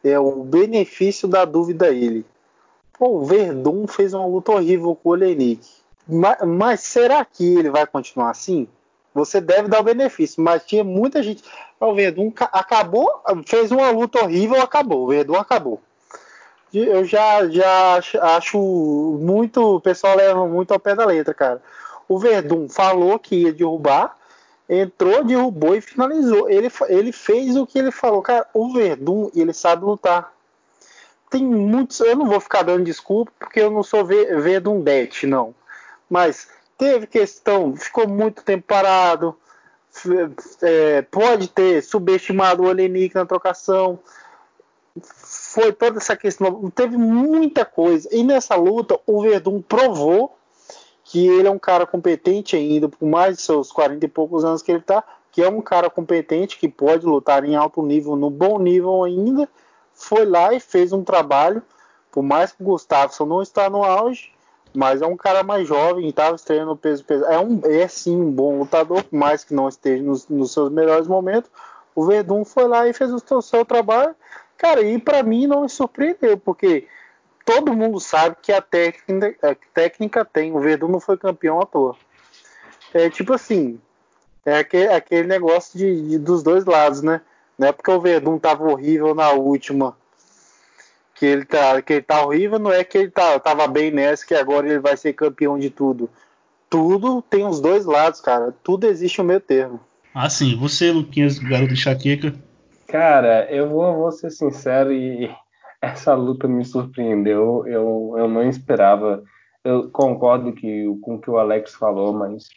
é, o benefício da dúvida a ele. Pô, o Verdun fez uma luta horrível com o Olenik. Mas, mas, será que ele vai continuar assim? Você deve dar o benefício, mas tinha muita gente. O Verdun acabou, fez uma luta horrível, acabou. O Verdun acabou eu já, já acho muito. O pessoal leva muito ao pé da letra, cara. O Verdun falou que ia derrubar, entrou, derrubou e finalizou. Ele, ele fez o que ele falou. Cara, o Verdun, ele sabe lutar. Tem muitos. Eu não vou ficar dando desculpa porque eu não sou Verdundete, não. Mas teve questão, ficou muito tempo parado. É, pode ter subestimado o Olenik na trocação foi toda essa questão. Teve muita coisa. E nessa luta, o Verdun provou que ele é um cara competente ainda, por mais de seus 40 e poucos anos que ele está, que é um cara competente que pode lutar em alto nível, no bom nível ainda. Foi lá e fez um trabalho, por mais que o Gustafsson não está no auge, mas é um cara mais jovem estava estreando no peso pesado. É, um, é sim um bom lutador, por mais que não esteja nos, nos seus melhores momentos. O Verdun foi lá e fez o seu, seu trabalho Cara, e para mim não me surpreendeu, porque todo mundo sabe que a técnica, a técnica tem. O Verdun não foi campeão à toa. É tipo assim, é aquele, aquele negócio de, de, dos dois lados, né? Não é porque o Verdun tava horrível na última que ele tá, que ele tá horrível, não é que ele tá, tava bem nessa, que agora ele vai ser campeão de tudo. Tudo tem os dois lados, cara. Tudo existe o meio termo. Ah, sim. Você, Luquinhas, garoto de chaqueca. Cara, eu vou, vou ser sincero e essa luta me surpreendeu. Eu, eu não esperava. Eu concordo que, com o que o Alex falou, mas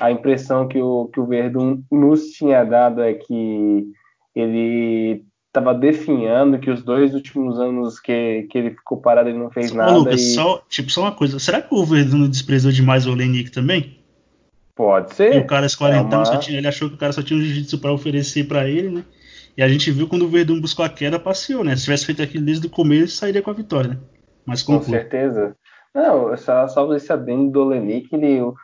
a impressão que o, que o Verdun nos tinha dado é que ele estava definhando que os dois últimos anos que, que ele ficou parado ele não fez Ô, nada. Lucas, e... só, tipo, só uma coisa. Será que o Verdun desprezou demais o Olenik também? Pode E ser. o cara, esse quarentão, É uma- só tinha, ele achou que o cara só tinha um jiu-jitsu pra oferecer pra ele, né? E a gente viu quando o Verdun buscou a queda, passeou, né? Se tivesse feito aquilo desde o começo, sairia com a vitória, né? Mas Com conclui. certeza. Não, só, só esse adendo do Olenik, ele, o,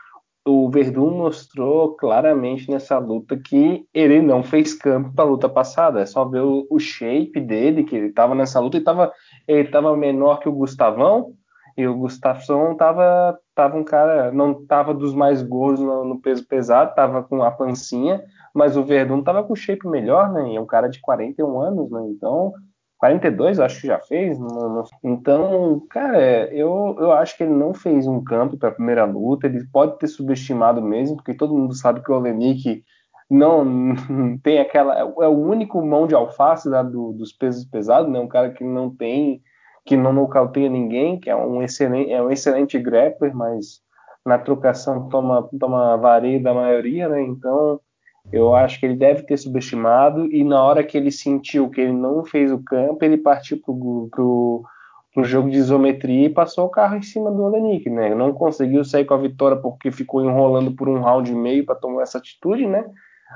o Verdun mostrou claramente nessa luta que ele não fez campo para a luta passada. É só ver o, o shape dele, que ele estava nessa luta, ele estava ele tava menor que o Gustavão, e o Gustafsson tava, tava um cara, não tava dos mais gordos no, no peso pesado, tava com a pancinha, mas o Verdun tava com shape melhor, né? E é um cara de 41 anos, né? Então, 42 eu acho que já fez. não- não- Então, cara, eu, eu acho que ele não fez um campo para a primeira luta. Ele pode ter subestimado mesmo, porque todo mundo sabe que o Olenik não tem aquela. É o único mão de alface lá do- dos pesos pesados, né? Um cara que não tem, que não nocauteia ninguém, que é um excelente, é um excelente grappler, mas na trocação toma, toma vareio da maioria, né? Então. Eu acho que ele deve ter subestimado e na hora que ele sentiu que ele não fez o campo, ele partiu pro, pro, pro jogo de isometria e passou o carro em cima do Olenik, né? Não conseguiu sair com a vitória porque ficou enrolando por um round e meio para tomar essa atitude, né?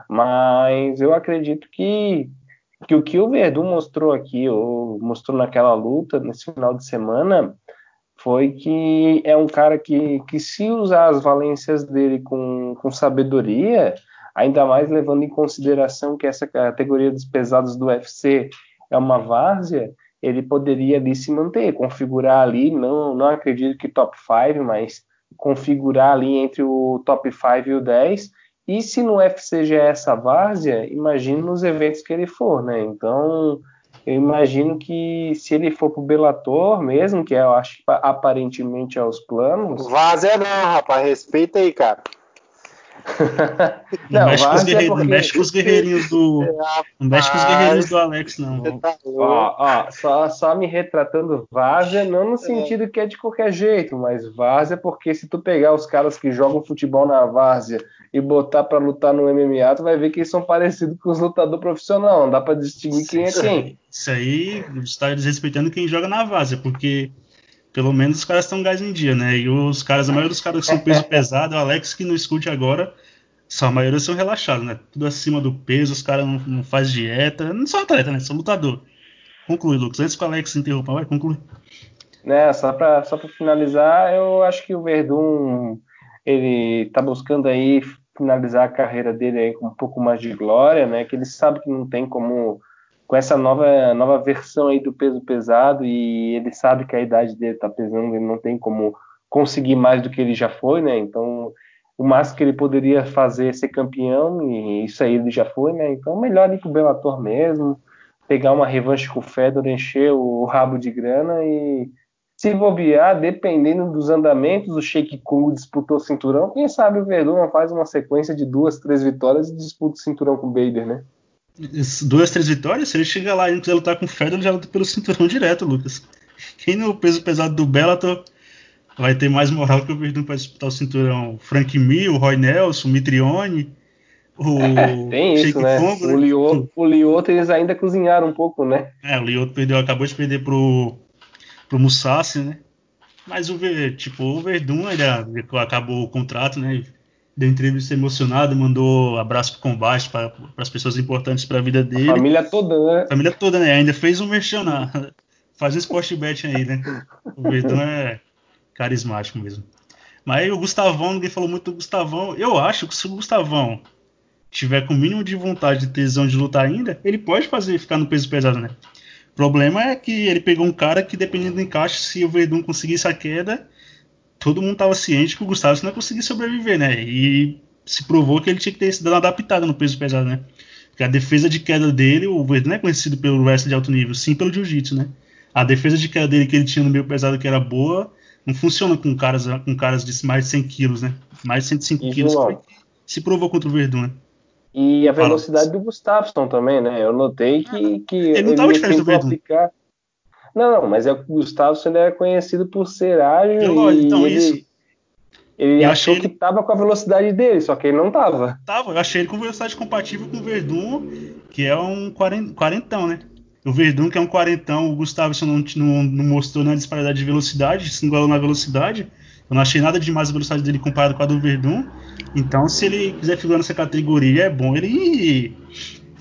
Mas eu acredito que, que o que o Verdun mostrou aqui, ou mostrou naquela luta, nesse final de semana, foi que é um cara que, que se usar as valências dele com, com sabedoria, ainda mais levando em consideração que essa categoria dos pesados do UFC é uma várzea, ele poderia ali se manter, configurar ali, não, não acredito que top 5, mas configurar ali entre o top 5 e o 10, e se no UFC já é essa várzea, imagine nos eventos que ele for, né? Então, eu imagino que se ele for pro Bellator mesmo, que eu acho que aparentemente é os planos, Vazia não, rapaz. Respeita aí, cara. Não, Não, mexe, com os, é porque- [LAUGHS] não mexe com os guerreirinhos do. Não mexe com os guerreirinhos do Alex, não. Tá. Ó, ó, só, só me retratando várzea, não no sentido que é de qualquer jeito, mas várzea porque se tu pegar os caras que jogam futebol na várzea e botar pra lutar no MMA, tu vai ver que eles são parecidos com os lutadores profissionais, não dá pra distinguir quem é quem. Isso aí está desrespeitando quem joga na várzea, porque pelo menos os caras estão gás em dia, né? E os caras, a maioria dos caras que são peso [LAUGHS] pesado, o Alex que não escute agora, só a maioria são relaxados, né? Tudo acima do peso, os caras não, não fazem dieta, não são atleta, né? São lutador. Conclui, Lucas. Antes que o Alex se interrompa, vai, conclui. Né, só pra, só pra finalizar, eu acho que o Verdun, ele tá buscando aí finalizar a carreira dele aí com um pouco mais de glória, né? Que ele sabe que não tem como com essa nova, nova versão aí do peso pesado e ele sabe que a idade dele tá pesando, ele não tem como conseguir mais do que ele já foi, né? Então, o máximo que ele poderia fazer é ser campeão e isso aí ele já foi, né? Então, melhor ir pro Bellator mesmo, pegar uma revanche com o Fedor, encher o rabo de grana e se bobear, dependendo dos andamentos, o Sheik Kung disputou o cinturão, quem sabe o Verdun não faz uma sequência de duas, três vitórias e disputa o cinturão com o Bader, né? Duas, três vitórias, se ele chegar lá e não quiser lutar com o Fedor, ele já luta pelo cinturão direto, Lucas. Quem no peso pesado do Bellator vai ter mais moral que o Verdun para disputar o cinturão? Frank Mir, o Roy Nelson, o Mitrione, o [LAUGHS] Tem isso, Sheik né? Congo, O Lioto, o Lioto eles ainda cozinharam um pouco, né? É, o Lioto perdeu, acabou de perder pro, pro Musashi, né? Mas o, tipo, o Verdun ele acabou o contrato, né? Deu entrevista emocionado, mandou abraço pro combate para as pessoas importantes para a vida dele. Família toda, né? Família toda, né? Ainda fez um merchan. [LAUGHS] Faz um sport bet aí, né? O Verdun é carismático mesmo. Mas aí o Gustavão, ninguém falou muito do Gustavão. Eu acho que se o Gustavão tiver com o mínimo de vontade de tesão de lutar ainda, ele pode fazer ficar no peso pesado, né? O problema é que ele pegou um cara que, dependendo do encaixe, se o Verdun conseguisse a queda, todo mundo estava ciente que o Gustavo não ia conseguir sobreviver, né? E se provou que ele tinha que ter se dado adaptada no peso pesado, né? Porque a defesa de queda dele, o Verdun não é conhecido pelo wrestling de alto nível, sim pelo jiu-jitsu, né? A defesa de queda dele que ele tinha no meio pesado que era boa, não funciona com caras, com caras de mais de 100 quilos, né? Mais de 105 e quilos se provou contra o Verdun, né? E a velocidade Fala. do Gustafsson também, né? Eu notei que, que ele não estava diferente do Verdun. Aplicar... Não, não, mas é, o Gustafsson ele era conhecido por ser ágil e então, ele, isso. ele achou ele... que estava com a velocidade dele, só que ele não estava. Tava, eu achei ele com velocidade compatível com o Verdun, que é um quarentão, né? O Verdun, que é um quarentão, o Gustavo não, não, não mostrou na disparidade de velocidade, se igualou na velocidade. Eu não achei nada demais a velocidade dele comparado com a do Verdun. Então, se ele quiser figurar nessa categoria, é bom ele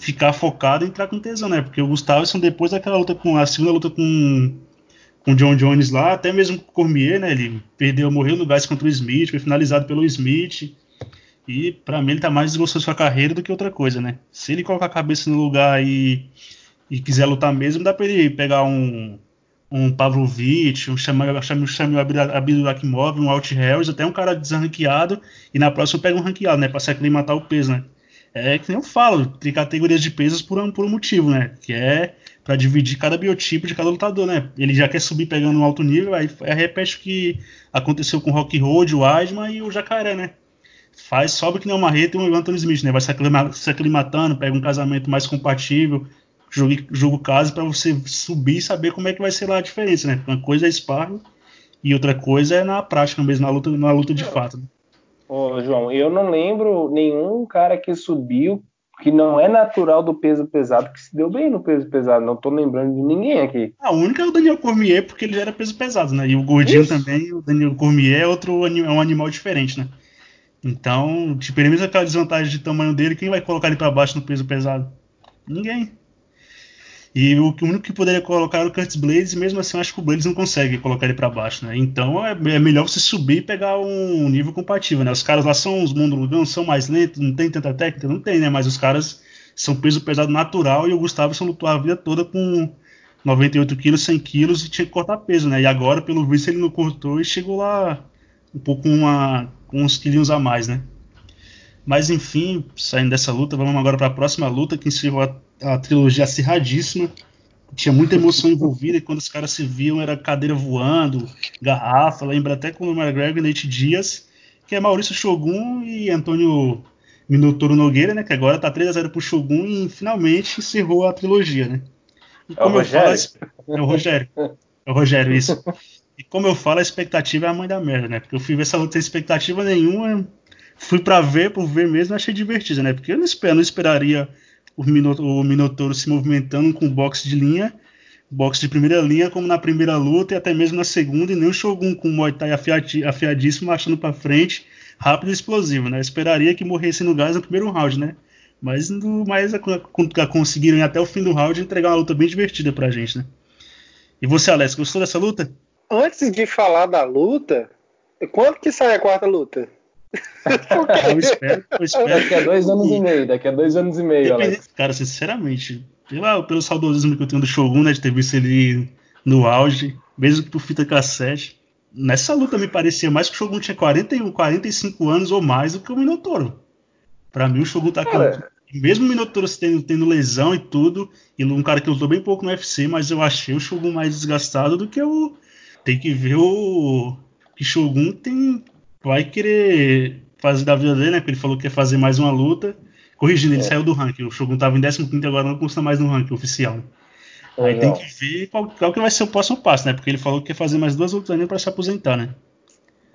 ficar focado e entrar com tesão, né? Porque o Gustavo, depois daquela luta com a segunda luta com com o John Jones lá, até mesmo com o Cormier, né? Ele perdeu, morreu no gás contra o Smith, foi finalizado pelo Smith. E para mim ele tá mais desgostoso com a carreira do que outra coisa, né? Se ele colocar a cabeça no lugar e e quiser lutar mesmo, dá para ele pegar um, um Pavlovich, um Shamil Abdulakimov, um Alt Harris, até um cara desranqueado, e na próxima pega um ranqueado, né? Pra se aclimatar o peso, né? É que nem eu falo, tem categorias de pesos por um, por um motivo, né? Que é para dividir cada biotipo de cada lutador, né? Ele já quer subir pegando um alto nível, aí, aí repete o que aconteceu com o Rock Road, o Asma e o Jacaré, né? Faz, sobe que nem o Marreta e o Anthony Smith, né? Vai se aclimatando, pega um casamento mais compatível, jogo, jogo caso para você subir e saber como é que vai ser lá a diferença, né? Uma coisa é sparring e outra coisa é na prática mesmo, na luta, na luta de fato. Né? Ô, João, eu não lembro nenhum cara que subiu que não é natural do peso pesado, que se deu bem no peso pesado. Não tô lembrando de ninguém aqui. A única é o Daniel Cormier, porque ele já era peso pesado, né? E o Gordinho Isso. também, o Daniel Cormier é outro é um animal diferente, né? Então, tipo, ele mesmo aquela desvantagem de tamanho dele, quem vai colocar ele para baixo no peso pesado? Ninguém. E o, o único que poderia colocar era o Curtis Blades, e mesmo assim eu acho que o Blades não consegue colocar ele para baixo, né? Então é, é, melhor você subir e pegar um nível compatível, né? Os caras lá são os mundo não são mais lentos, não tem tanta técnica, não tem, né? Mas os caras são peso pesado natural e o Gustavo só lutou a vida toda com 98 quilos, 100 quilos e tinha que cortar peso, né? E agora, pelo visto, ele não cortou e chegou lá um pouco com uns quilinhos a mais, né? Mas enfim, saindo dessa luta, vamos agora para a próxima luta que encerrou a a trilogia acirradíssima. Tinha muita emoção envolvida e quando os caras se viam era cadeira voando, garrafa. Lembra até com o McGregor e Nate Dias, que é Maurício Shogun e Antônio Minotouro Nogueira, né? Que agora tá 3x0 pro Shogun e finalmente encerrou a trilogia, né? E como é o Rogério? Falo, é o Rogério. É o Rogério, isso. E como eu falo, a expectativa é a mãe da merda, né? Porque eu fui ver essa luta sem expectativa nenhuma. Fui para ver, por ver mesmo, achei divertida, né? Porque eu não, eu não esperaria o, o Minotauro se movimentando com boxe de linha, boxe de primeira linha, como na primeira luta e até mesmo na segunda, e nem o Shogun com o Muay Thai afiadíssimo, marchando para frente, rápido e explosivo, né? Eu esperaria que morresse no gás no primeiro round, né? Mas, mas conseguiram ir até o fim do round entregar uma luta bem divertida pra gente, né? E você, Alex, gostou dessa luta? Antes de falar da luta, quando que sai a quarta luta? Eu espero, eu espero. Daqui a dois anos e meio, daqui a dois anos e meio, Alex. Cara, sinceramente, pela, pelo saudosismo que eu tenho do Shogun, né, de ter visto ele no auge, mesmo que por fita cassete, nessa luta me parecia mais que o Shogun tinha 41, 45 anos ou mais do que o Minotauro. Pra mim, o Shogun tá Cara, mesmo o Minotauro tendo, tendo lesão e tudo, e um cara que lutou bem pouco no UFC, mas eu achei o Shogun mais desgastado do que o. Tem que ver o. Que Shogun tem vai querer fazer da vida dele, né? Porque ele falou que ia fazer mais uma luta. Corrigindo, ele é. saiu do ranking. O Shogun estava em 15 agora não consta mais no ranking oficial. Aí tem que ver qual, qual, que vai ser o próximo passo, né? Porque ele falou que quer fazer mais duas lutas ainda para se aposentar, né?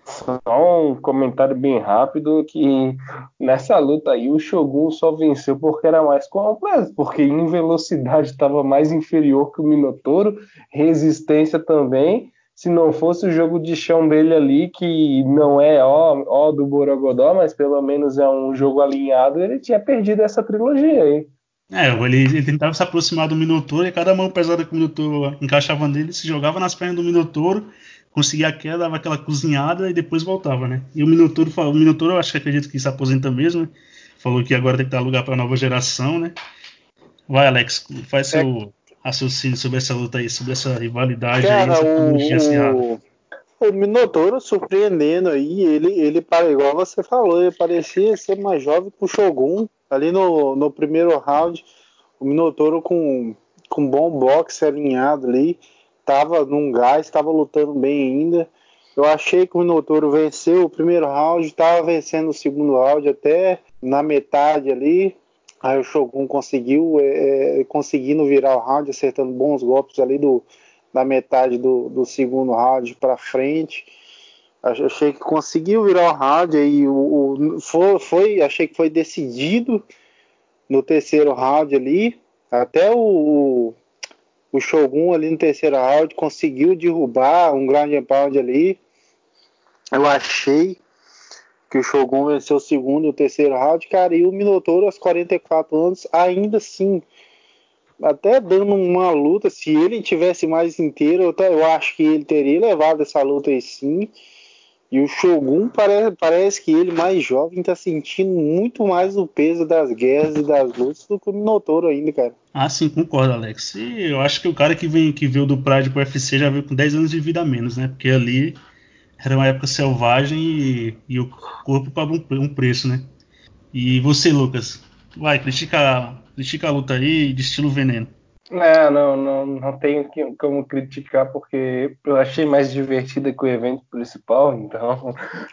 Só um comentário bem rápido que nessa luta aí o Shogun só venceu porque era mais completo, porque em velocidade estava mais inferior que o Minotouro, resistência também, se não fosse o jogo de chão dele ali, que não é ó, ó do Borogodó, mas pelo menos é um jogo alinhado, ele tinha perdido essa trilogia aí. É, ele, ele tentava se aproximar do Minotouro e cada mão pesada que o Minotouro encaixava nele, se jogava nas pernas do Minotouro, conseguia a queda, dava aquela cozinhada e depois voltava, né? E o Minotouro, o Minotouro eu acho que acredito que se aposenta mesmo, né? Falou que agora tem que dar lugar para a nova geração, né? Vai, Alex, faz é. seu raciocínio sobre essa luta aí, sobre essa rivalidade Cara, aí, essa o, o, o Minotauro surpreendendo aí, ele, ele, igual você falou, ele parecia ser mais jovem que o Shogun, ali no, no primeiro round, o Minotauro com, com bom boxe alinhado ali, tava num gás, estava lutando bem ainda. Eu achei que o Minotouro venceu o primeiro round, estava vencendo o segundo round até na metade ali. Aí o Shogun conseguiu, é, é, conseguindo virar o round, acertando bons golpes ali do, da metade do, do segundo round para frente. Achei que conseguiu virar o round aí o, o, foi, foi, achei que foi decidido no terceiro round ali. Até o, o Shogun ali no terceiro round conseguiu derrubar um grande pound ali. Eu achei que o Shogun venceu o segundo e o terceiro round, cara, e o Minotouro aos 44 anos, ainda assim, até dando uma luta, se ele tivesse mais inteiro, eu, eu acho que ele teria levado essa luta aí sim. E o Shogun parece, parece que ele, mais jovem, tá sentindo muito mais o peso das guerras e das lutas do que o Minotouro ainda, cara. Ah, sim, concordo, Alex. E eu acho que o cara que vem que veio do Pride pro UFC já veio com 10 anos de vida a menos, né? Porque ali era uma época selvagem e, e o corpo paga um, um, preço, né? E você, Lucas? Vai, critica, critica a luta aí de estilo veneno. É, não, não, não tenho como criticar porque eu achei mais divertida que o evento principal, então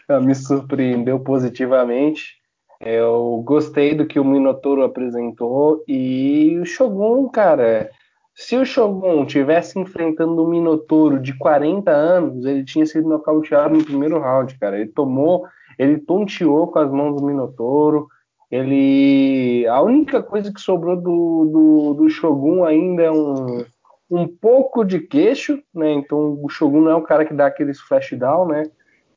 [LAUGHS] me surpreendeu positivamente. Eu gostei do que o Minotouro apresentou e o Shogun, cara, se o Shogun tivesse enfrentando o Minotouro de 40 anos, ele tinha sido nocauteado no primeiro round, cara. Ele tomou, ele tonteou com as mãos do Minotouro. Ele. A única coisa que sobrou do, do, do Shogun ainda é um, um pouco de queixo, né? Então o Shogun não é o cara que dá aqueles flash down, né?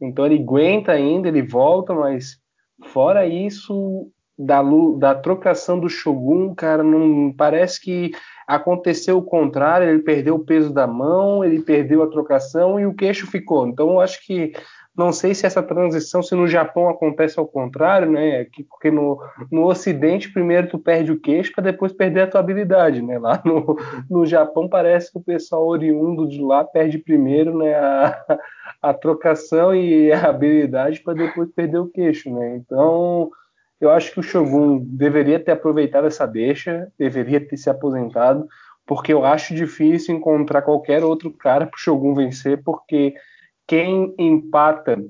Então ele aguenta ainda, ele volta, mas fora isso, da, da trocação do Shogun, cara, não parece que aconteceu o contrário, ele perdeu o peso da mão, ele perdeu a trocação e o queixo ficou. Então eu acho que não sei se essa transição, se no Japão acontece ao contrário, né? Porque no, no Ocidente, primeiro tu perde o queixo para depois perder a tua habilidade, né? Lá no, no Japão parece que o pessoal oriundo de lá perde primeiro né, a, a trocação e a habilidade para depois perder o queixo, né? Então eu acho que o Shogun deveria ter aproveitado essa deixa, deveria ter se aposentado, porque eu acho difícil encontrar qualquer outro cara para o Shogun vencer, porque quem empata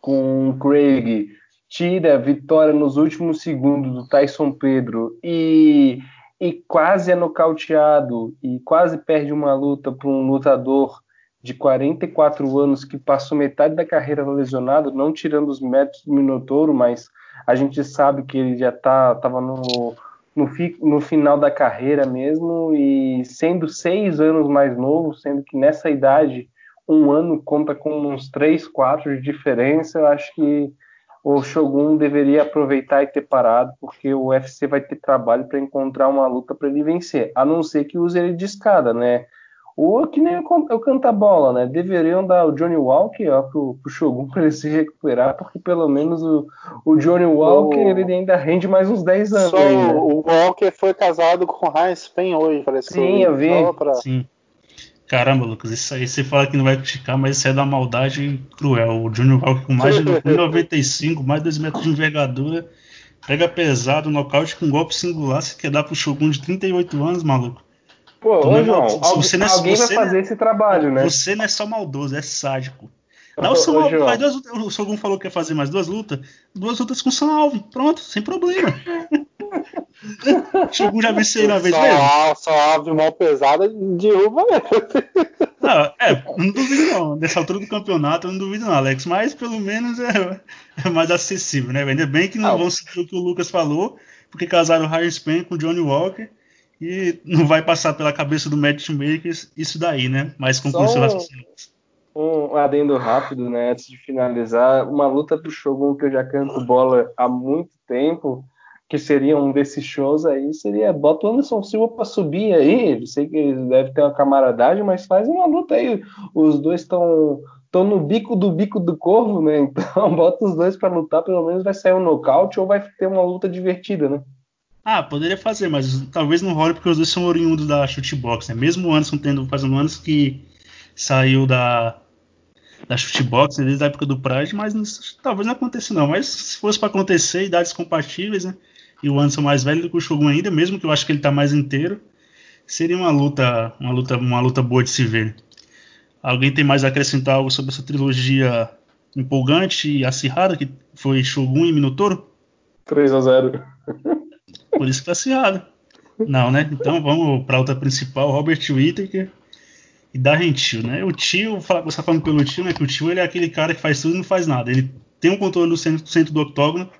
com o Craig tira a vitória nos últimos segundos do Tyson Pedro e, e quase é nocauteado e quase perde uma luta para um lutador de 44 anos que passou metade da carreira lesionado, não tirando os métodos do Minotouro, mas a gente sabe que ele já tá, tava no, no, fi, no final da carreira mesmo, e sendo seis anos mais novo, sendo que nessa idade um ano conta com uns três, quatro de diferença, eu acho que o Shogun deveria aproveitar e ter parado, porque o UFC vai ter trabalho para encontrar uma luta para ele vencer, a não ser que use ele de escada, né? Ou que nem o canta-bola, né? Deveriam dar o Johnny Walker ó, pro, pro Shogun [LAUGHS] para ele se recuperar, porque pelo menos o, o Johnny Walker o... ele ainda rende mais uns 10 anos. Só aí, né? o Walker foi casado com o Heinz Pen hoje, parece Sim, eu vi. Pra... Sim. Caramba, Lucas, isso aí você fala que não vai criticar, mas isso é da maldade cruel. O Johnny Walker com mais de [LAUGHS] 1,95, mais de 2 metros de envergadura, pega pesado, nocaute com golpe singular, você quer dar pro Shogun de 38 anos, maluco. Pô, ô, João, você alguém, é, alguém vai fazer esse trabalho, né? Você não é só maldoso, é sádico. Não, o, São Alvin faz duas O Shogun falou que ia fazer mais duas lutas. Duas lutas com o São Alvin. Pronto, sem problema. [LAUGHS] o Shogun já venceu na vez só, mesmo. Alvin mal pesada derruba mesmo. Não, é, não duvido não. Nessa altura do campeonato, eu não duvido não, Alex. Mas pelo menos é, é mais acessível, né? Ainda bem que não ah, vão seguir o que o Lucas falou, porque casaram o Harry Spain com o Johnny Walker. E não vai passar pela cabeça do matchmaker isso daí, né? Mas conclui seu raciocínio. Um adendo rápido, né? Antes de finalizar, uma luta pro Shogun que eu já canto bola há muito tempo, que seria um desses shows aí, seria bota o Anderson Silva para subir aí. Eu sei que eles devem ter uma camaradagem, mas faz uma luta aí. Os dois estão estão no bico do bico do corvo, né? [LAUGHS] Então bota os dois para lutar, pelo menos vai sair um nocaute ou vai ter uma luta divertida, né? Ah, poderia fazer, mas talvez não role porque os dois são oriundos da shootbox, né? Mesmo o Anderson tendo fazendo anos que saiu da da shootbox né? desde a época do Pride, mas não, talvez não aconteça não. Mas se fosse para acontecer, idades compatíveis, né? E o Anderson mais velho do que o Shogun ainda, mesmo que eu acho que ele tá mais inteiro, seria uma luta, uma luta, uma luta boa de se ver. Alguém tem mais a acrescentar algo sobre essa trilogia empolgante e acirrada que foi Shogun e Minotauro? 3 a 0 Por isso que tá acirrado. Não, né? Então vamos para outra principal, Robert Whittaker e Darren Till, né? O Tio, você tá falando pelo Tio, né? Que o Tio ele é aquele cara que faz tudo e não faz nada. Ele tem um controle do centro, centro do octógono,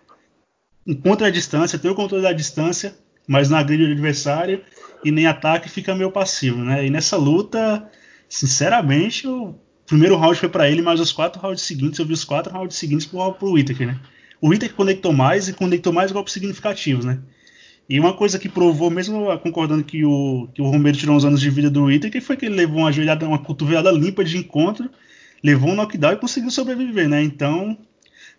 encontra a distância, tem o controle da distância, mas na agride do adversário e nem ataque fica meio passivo, né? E nessa luta, sinceramente, o primeiro round foi para ele, mas os quatro rounds seguintes, eu vi os quatro rounds seguintes pro, pro Whittaker, né? O Whittaker conectou mais e conectou mais golpes significativos, né? E uma coisa que provou, mesmo concordando que o, que o Romero tirou uns anos de vida do Whittaker, foi que ele levou uma joelhada, uma cotovelada limpa de encontro, levou um knockdown e conseguiu sobreviver, né? Então,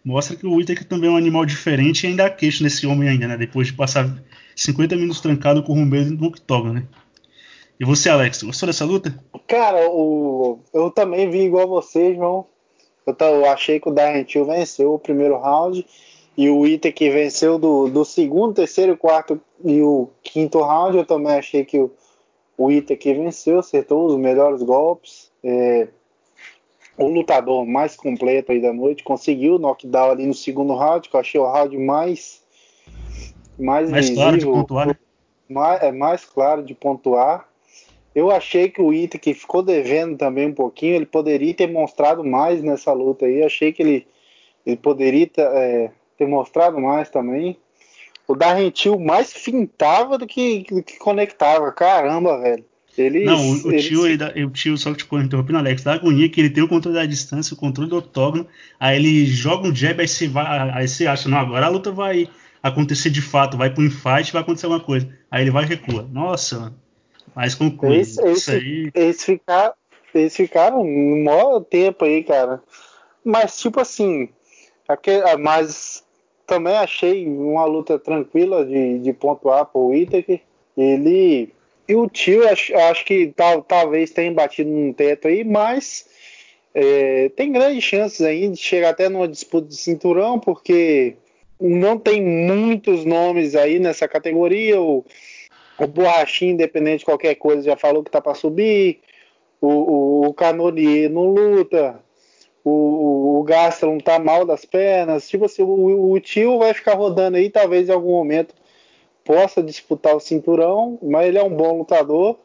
mostra que o Whittaker também é um animal diferente e ainda há queixo nesse homem ainda, né? Depois de passar 50 minutos trancado com o Romero no octógono, né? E você, Alex, gostou dessa luta? Cara, o... eu também vi igual você, João. Eu, eu achei que o Darren Till venceu o primeiro round e o Ita que venceu do, do segundo, terceiro, quarto e o quinto round, eu também achei que o, o Ita que venceu, acertou os melhores golpes. É, o lutador mais completo aí da noite conseguiu o knockdown ali no segundo round, que eu achei o round mais mais, mais visível, claro de pontuar, né? mais, é mais claro de pontuar. Eu achei que o Ita que ficou devendo também um pouquinho, ele poderia ter mostrado mais nessa luta aí. Eu achei que ele, ele poderia é, ter mostrado mais também. O Darrentil mais fintava do que, do que conectava. Caramba, velho. Ele, não, o, tio, ele, o tio, só que te interrompendo, Alex, dá agonia que ele tem o controle da distância, o controle do octógono, aí ele joga um jab, aí você, vai, aí você acha, não, agora a luta vai acontecer de fato, vai pro infight, vai acontecer alguma coisa. Aí ele vai e recua. Nossa, mano. Mas conclui. Esse, isso esse, aí... eles, ficaram, eles ficaram um maior tempo aí, cara. Mas, tipo assim, aquele, mas também achei uma luta tranquila de, de pontuar pro Whittaker. Ele. E o tio, acho, acho que tal, talvez tenha batido num teto aí, mas é, tem grandes chances ainda de chegar até numa disputa de cinturão, porque não tem muitos nomes aí nessa categoria. O, o Borrachinho, independente de qualquer coisa, já falou que tá para subir. O, o, o Canonier não luta o, o Gastelum tá mal das pernas. Tipo assim, o, o tio vai ficar rodando aí, talvez em algum momento possa disputar o cinturão, mas ele é um bom lutador.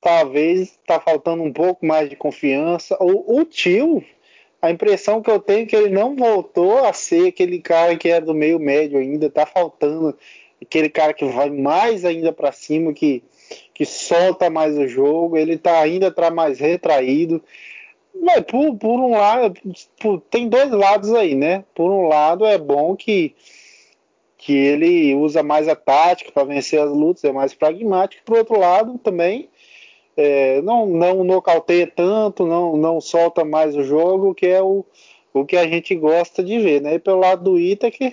Talvez tá faltando um pouco mais de confiança. O, o tio, a impressão que eu tenho é que ele não voltou a ser aquele cara que era do meio médio ainda, tá faltando aquele cara que vai mais ainda para cima, que, que solta mais o jogo, ele tá ainda tá mais retraído. Mas por, por um lado, por, tem dois lados aí, né? Por um lado é bom que, que ele usa mais a tática para vencer as lutas, é mais pragmático. Por outro lado, também é, não, não nocauteia tanto, não, não solta mais o jogo, que é o, o que a gente gosta de ver, né? E pelo lado do Itaker,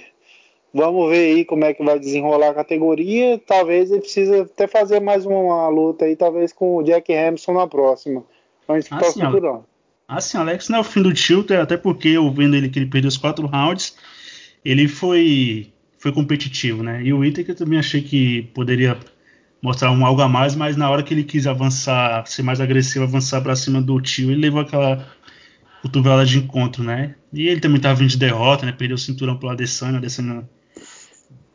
vamos ver aí como é que vai desenrolar a categoria. Talvez ele precise até fazer mais uma luta aí, talvez com o Jack Hamilton na próxima. Antes do assim, cinturão. Assim, Alex não é o fim do Tilter, até porque eu vendo ele que ele perdeu os quatro rounds, ele foi foi competitivo, né? E o Whittaker eu também achei que poderia mostrar um algo a mais, mas na hora que ele quis avançar, ser mais agressivo, avançar para cima do tio, ele levou aquela cotovelada de encontro, né? E ele também estava vindo de derrota, né? Perdeu o cinturão pro Adesanya, Adesanya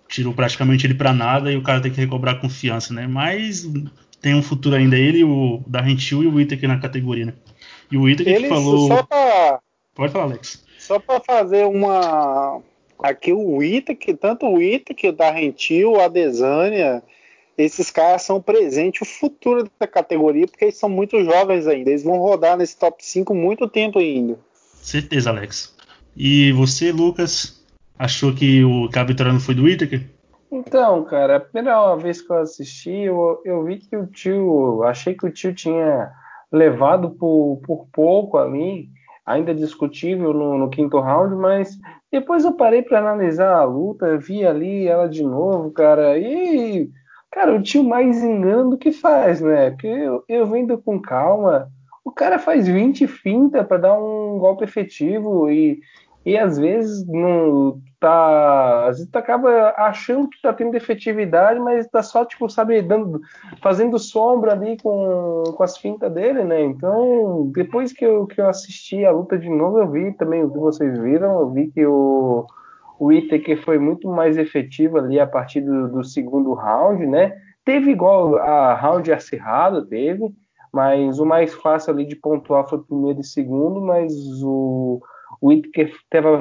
tirou praticamente ele para nada e o cara tem que recobrar confiança, né? Mas tem um futuro ainda ele, o Darren Till e o Whittaker na categoria, né? E o Ita que falou. Só pra, Pode falar, Alex. Só para fazer uma. Aqui o Ita, que tanto o Ita que o Darrentil, a Desânia, esses caras são presente o futuro da categoria, porque eles são muito jovens ainda. Eles vão rodar nesse top 5 muito tempo ainda. Certeza, Alex. E você, Lucas, achou que o não foi do Itaker? Então, cara, a primeira vez que eu assisti, eu, eu vi que o tio. Achei que o tio tinha levado por, por pouco ali, ainda discutível no, no quinto round, mas depois eu parei para analisar a luta, vi ali ela de novo, cara, e cara, o tio mais engano que faz, né? Porque eu, eu vendo com calma, o cara faz 20 finta para dar um golpe efetivo e, e às vezes não tá. Às vezes tu acaba achando que tá tendo efetividade, mas tá só, tipo, sabe, dando, fazendo sombra ali com, com as fintas dele, né? Então, depois que eu, que eu assisti a luta de novo, eu vi também o que vocês viram, eu vi que o, o Itaker foi muito mais efetivo ali a partir do, do segundo round, né? Teve igual a round acirrado, teve, mas o mais fácil ali de pontuar foi o primeiro e segundo, mas o o Whittaker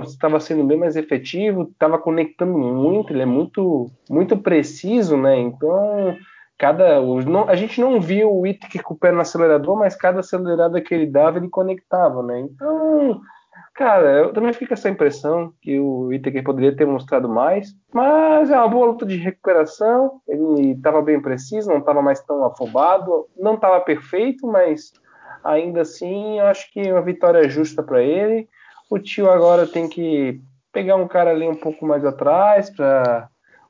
estava sendo bem mais efetivo, estava conectando muito, ele é muito, muito preciso, né? Então, cada não, a gente não viu o Whittaker com o pé no acelerador, mas cada acelerada que ele dava, ele conectava, né? Então, cara, eu também fico com essa impressão que o Whittaker poderia ter mostrado mais, mas é uma boa luta de recuperação, ele estava bem preciso, não estava mais tão afobado, não estava perfeito, mas ainda assim, eu acho que uma vitória justa para ele. O tio agora tem que pegar um cara ali um pouco mais atrás para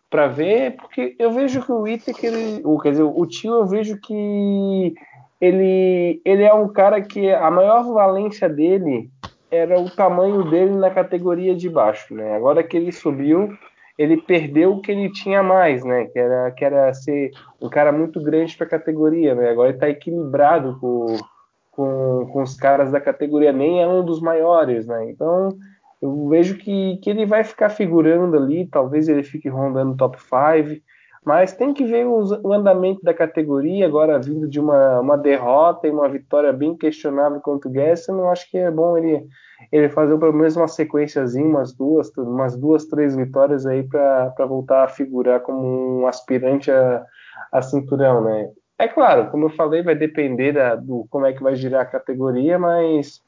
para ver, porque eu vejo que o Whittaker, ou quer dizer, o tio eu vejo que ele ele é um cara que a maior valência dele era o tamanho dele na categoria de baixo, né? Agora que ele subiu, ele perdeu o que ele tinha mais, né? Que era, que era ser um cara muito grande para a categoria, né? Agora ele está equilibrado com, com, com os caras da categoria, nem é um dos maiores, né? Então eu vejo que, que ele vai ficar figurando ali, talvez ele fique rondando top 5, mas tem que ver os, o andamento da categoria, agora vindo de uma, uma derrota e uma vitória bem questionável contra o Gerson, eu acho que é bom ele, ele fazer pelo menos uma sequenciazinha, umas duas, umas duas, três vitórias aí para voltar a figurar como um aspirante a, a cinturão, né? É claro, como eu falei, vai depender da, do como é que vai girar a categoria, mas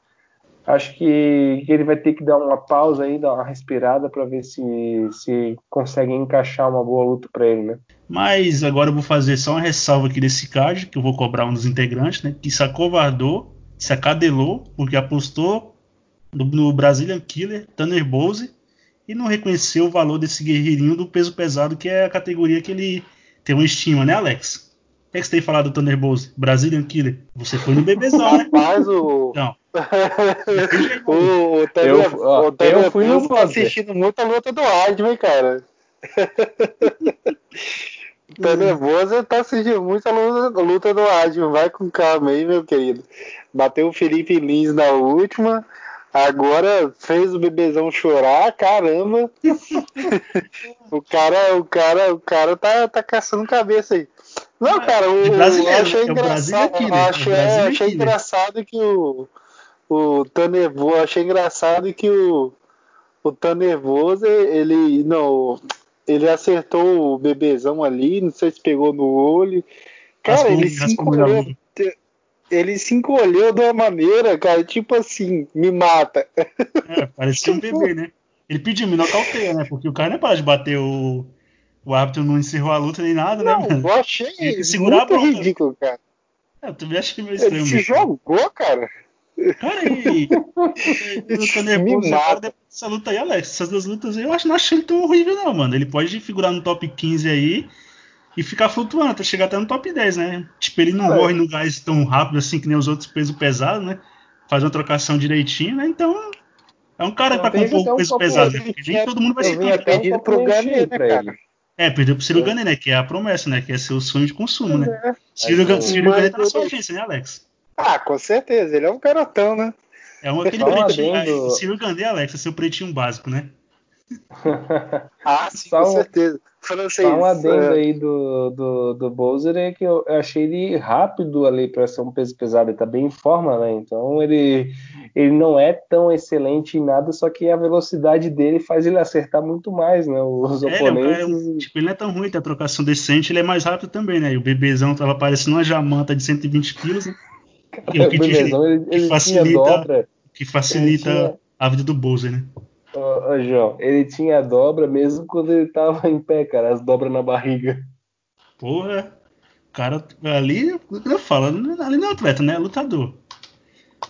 acho que, ele vai ter que dar uma pausa aí, dar uma respirada para ver se, se consegue encaixar uma boa luta para ele, né? Mas agora eu vou fazer só uma ressalva aqui desse card, que eu vou cobrar um dos integrantes, né? Que se acovardou, se acadelou, porque apostou no, no Brazilian Killer, Tanner Bowse, e não reconheceu o valor desse guerreirinho do peso pesado, que é a categoria que ele tem uma estima, né, Alex? Que, é que você tem falado do Thunderbolts? Brazilian Killer. Você foi no bebezão, né? Rapaz, o. Não. [LAUGHS] o, o Thunder, eu, ó, o Thunder eu fui no [LAUGHS] tá assistindo muita luta do Hardman, cara. tá nervoso, tá assistindo muita luta, luta do Hardman. Vai com calma aí, meu querido. Bateu o Felipe Lins na última. Agora fez o bebezão chorar, caramba. [LAUGHS] o cara, o cara, o cara tá, tá caçando cabeça aí. Não, cara, o, eu achei é engraçado. Aqui, né? achei, é, achei engraçado que o, o tá nervoso, achei engraçado que o, o tá nervoso, ele não, ele acertou o bebezão ali, não sei se pegou no olho. Cara, ele se encolheu. Ele se encolheu de uma maneira, cara, tipo assim, me mata. É, parecia um [LAUGHS] bebê, né? Ele pediu, me nocauteia, né? Porque o cara não é para de bater o, o árbitro não encerrou a luta nem nada, né, não, né, mano? Eu achei muito ridículo, cara. É, eu também achei meio estranho. Ele se jogou, cara. Cara, e. [LAUGHS] luta nervoso dessa luta aí, Alex. Essas duas lutas aí, eu acho, não achei ele tão horrível, não, mano. Ele pode figurar no top 15 aí e ficar flutuando até chegar até no top 10, né? Tipo, ele não é. morre no gás tão rápido assim que nem os outros pesos pesados, né? Faz uma trocação direitinho, né? Então. É um cara pra compor o peso pesado, né? Porque nem todo mundo vai ser campeão. pro Gane, né, cara? É, perdeu pro Ciro é. Gane, né? Que é a promessa, né? Que é seu sonho de consumo, né? É. Ciro, Gane, Ciro Gane tá na sua agência, né, Alex? Ah, com certeza. Ele é um garotão, né? É um aquele pretinho. Ciro Gane, Alex, é seu pretinho básico, né? [LAUGHS] ah, sim, Só com um... certeza francês. Só um adendo é. aí do, do, do Bowser é que eu achei ele rápido ali para ser um peso pesado, ele tá bem em forma, né? Então ele, ele não é tão excelente em nada, só que a velocidade dele faz ele acertar muito mais, né? Os é, oponentes. É, tipo, ele não é tão ruim, tem a trocação decente, ele é mais rápido também, né? E o bebezão tava parecendo uma jamanta de 120 quilos, [LAUGHS] né? o que, bebezão, ele, ele que facilita, que facilita tinha... a vida do Bowser, né? João, ele tinha dobra mesmo quando ele tava em pé, cara, as dobras na barriga. Porra, cara, ali, eu falo, ali não é atleta, né? É lutador.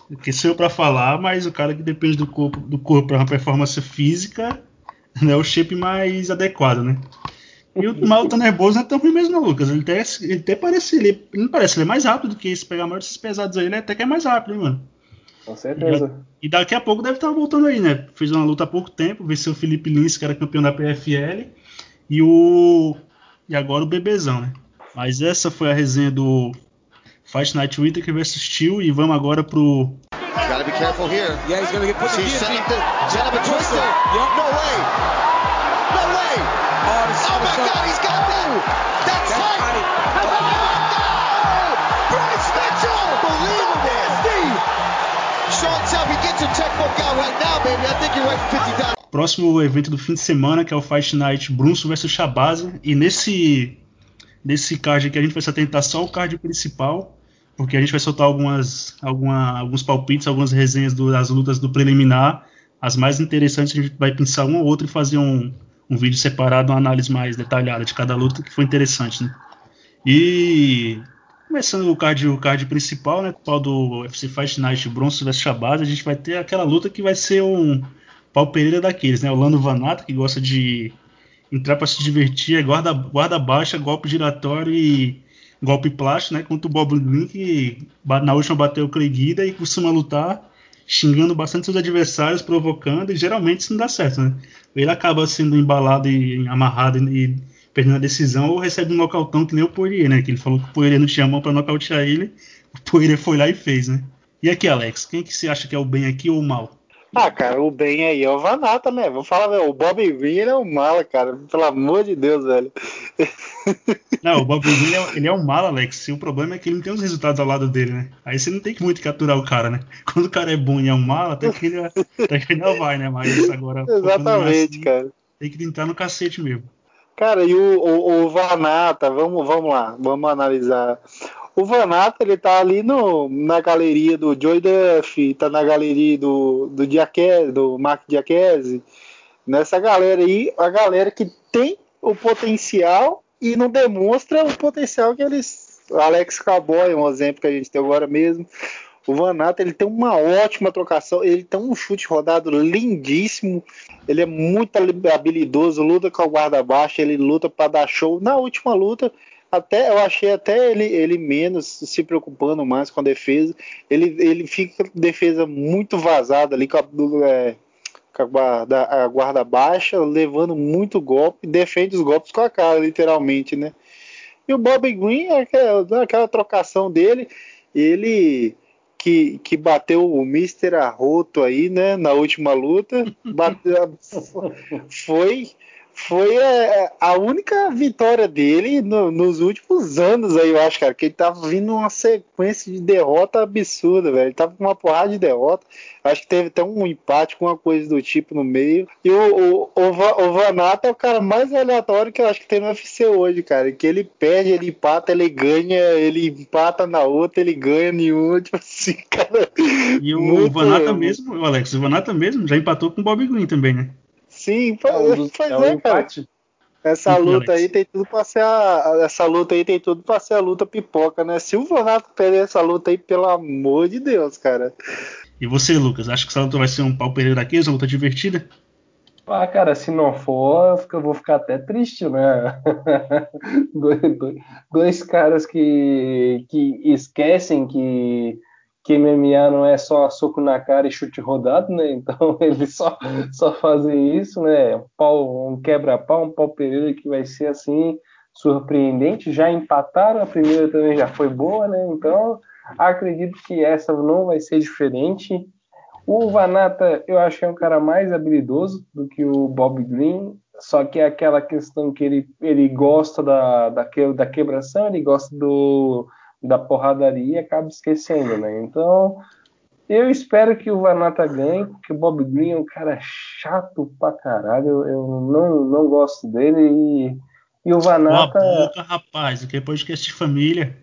Porque sou eu pra falar, mas o cara que depende do corpo, do corpo pra uma performance física, né, é o shape mais adequado, né? E o Malton nervoso não é tão ruim mesmo, não, Lucas. Ele até, ele até parece, ele, não parece, ele é mais rápido do que esse pegar a maioria desses pesados aí, ele até que é mais rápido, hein, mano. Com certeza. E, e, daqui a pouco deve estar voltando aí, né? Fez uma luta há pouco tempo, venceu o Felipe Lins, que era campeão da PFL, e o. E agora o Bebezão, né? Mas essa foi a resenha do Fight Night Whittaker vs Steel, e vamos agora pro. Gotta be careful here. Yeah, he's gonna get put She's setting the, set up a twister. Yep. No way. No way. Oh, oh my God, he's got that. That's, That's tight. Oh, Próximo evento do fim de semana, que é o Fight Night Brunson vs Shabazz. E nesse, nesse card aqui a gente vai se atentar só ao card principal, porque a gente vai soltar algumas, alguma, alguns palpites, algumas resenhas do, das lutas do preliminar. As mais interessantes a gente vai pensar uma ou outra e fazer um, um vídeo separado, uma análise mais detalhada de cada luta que foi interessante. Né? E Começando o card, o card principal, né? O pau do UFC Fight Night Bronze vs Shabazz, a gente vai ter aquela luta que vai ser um pau Pereira daqueles, né? O Lando Vanato, que gosta de entrar para se divertir, é guarda, guarda baixa, golpe giratório e golpe plástico, né? Contra o Bob Green, que na última bateu o Clay Guida e costuma lutar xingando bastante seus adversários, provocando, e geralmente isso não dá certo, né? Ele acaba sendo embalado e amarrado e perdendo a decisão, ou recebe um nocautão que nem o Poirier, né? Que ele falou que o Poirier não tinha mão para nocautear ele, o Poirier foi lá e fez, né? E aqui, Alex, quem que você acha que é o bem aqui ou o mal? Ah, cara, o bem aí é o Vanata, né? Vou falar, velho, o Bob Green ele é um mala, cara. Pelo amor de Deus, velho. [LAUGHS] Não, o Bob Green ele é, ele é um mala, Alex. E o problema é que ele não tem os resultados ao lado dele, né? Aí você não tem que muito capturar o cara, né? Quando o cara é bom e é um mala, até que ele, até que ele não vai, né? Mas agora. [LAUGHS] Exatamente, assim, cara. Tem que tentar no cacete mesmo. Cara, e o, o, o Vanata, vamos, vamos lá, vamos analisar. O Vanata, ele tá ali no, na galeria do Joy Duff, tá na galeria do, do, Diaquese, do Mark Diaquese. Nessa galera aí, a galera que tem o potencial e não demonstra o potencial que eles. Alex Cowboy, um exemplo que a gente tem agora mesmo. O Vanata ele tem uma ótima trocação, ele tem um chute rodado lindíssimo, ele é muito habilidoso, luta com o guarda baixo, ele luta para dar show. Na última luta, até eu achei até ele, ele menos se preocupando mais com a defesa. Ele, ele fica defesa muito vazada ali com a, é, com a guarda, a guarda baixa, levando muito golpe, defende os golpes com a cara, literalmente, né? E o Bob Green, aquela, aquela trocação dele, ele que, que bateu o Mister Arroto aí, né, na última luta. Bateu, [LAUGHS] foi foi a, a, única vitória dele no, nos últimos anos aí, eu acho, cara, que ele tava vindo uma sequência de derrota absurda, velho. Ele tava com uma porrada de derrota. Acho que teve até um empate com uma coisa do tipo no meio. E o, o, o, o Vanata é o cara mais aleatório que eu acho que tem no UFC hoje, cara. Que ele perde, ele empata, ele ganha, ele empata na outra, ele ganha nenhuma, [LAUGHS] tipo assim, cara. E o, muito, Vanata mesmo, Alex, o Vanata mesmo já empatou com o Bob Green também, né? Sim, é um [LAUGHS] pois é, é cara. Essa luta aí tem tudo para ser a, essa luta aí tem tudo para ser a luta pipoca, né? Se o Vonato perder essa luta aí, pelo amor de Deus, cara. E você, Lucas, acha que essa luta vai ser um pau perder daqui, uma luta divertida? Ah, cara, se não for, eu vou ficar até triste, né? [LAUGHS] dois, dois, dois caras que, que esquecem que que MMA não é só soco na cara e chute rodado, né? Então [LAUGHS] eles só, só fazem isso, né? Um, pau, um quebra-pau, um pau Pereira que vai ser assim surpreendente. Já empataram, a primeira também já foi boa, né? Então acredito que essa não vai ser diferente. O Vanata, eu acho que é um cara mais habilidoso do que o Bob Green, só que é aquela questão que ele, ele gosta da, da, da quebração, ele gosta do da porradaria e acaba esquecendo, né? Então, eu espero que o Vanata ganhe, porque o Bob Green é um cara chato pra caralho. Eu, eu não, não gosto dele e, e o Vanata. Boa boca, rapaz, é podcast de família.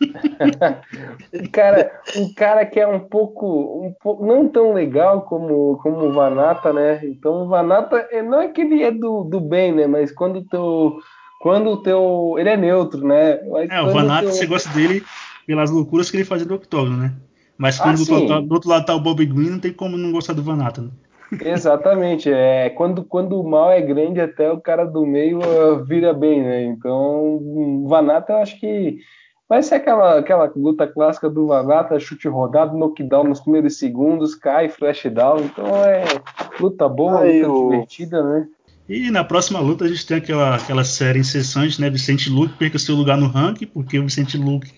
[LAUGHS] cara, um cara que é um pouco, um pouco não tão legal como, como o Vanata, né? Então o Vanata não é que ele é do, do bem, né? Mas quando tu quando o teu. Ele é neutro, né? Mas é, o Vanato, teu... você gosta dele pelas loucuras que ele fazia do octógono, né? Mas quando ah, do, outro, do, outro lado tá o Bob Green, não tem como não gostar do Vanato, né? Exatamente, é quando, quando o mal é grande, até o cara do meio uh, vira bem, né? Então, o Vanato eu acho que Vai ser aquela, aquela luta clássica do Vanata, chute rodado, knockdown nos primeiros segundos, cai, flash down. Então é luta boa, Aí, luta o... divertida, né? E na próxima luta a gente tem aquela, aquela série incessante, né? Vicente Luke perca seu lugar no ranking, porque o Vicente Luke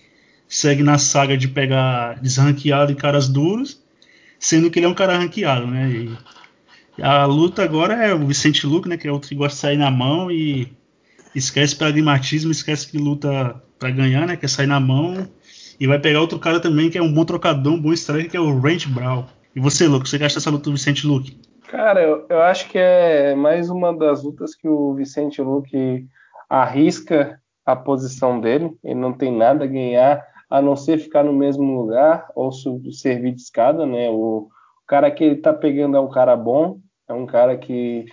segue na saga de pegar desranqueado e caras duros, sendo que ele é um cara ranqueado, né? E a luta agora é o Vicente Luke, né? Que é outro que gosta de sair na mão e esquece pragmatismo, esquece que luta para ganhar, né? Quer sair na mão. E vai pegar outro cara também que é um bom trocador, um bom striker, que é o Range Brown. E você, Luke, você acha essa luta do Vicente Luke? Cara, eu, eu acho que é mais uma das lutas que o Vicente Luque arrisca a posição dele. Ele não tem nada a ganhar a não ser ficar no mesmo lugar ou servir de escada, né? O cara que ele tá pegando é um cara bom, é um cara que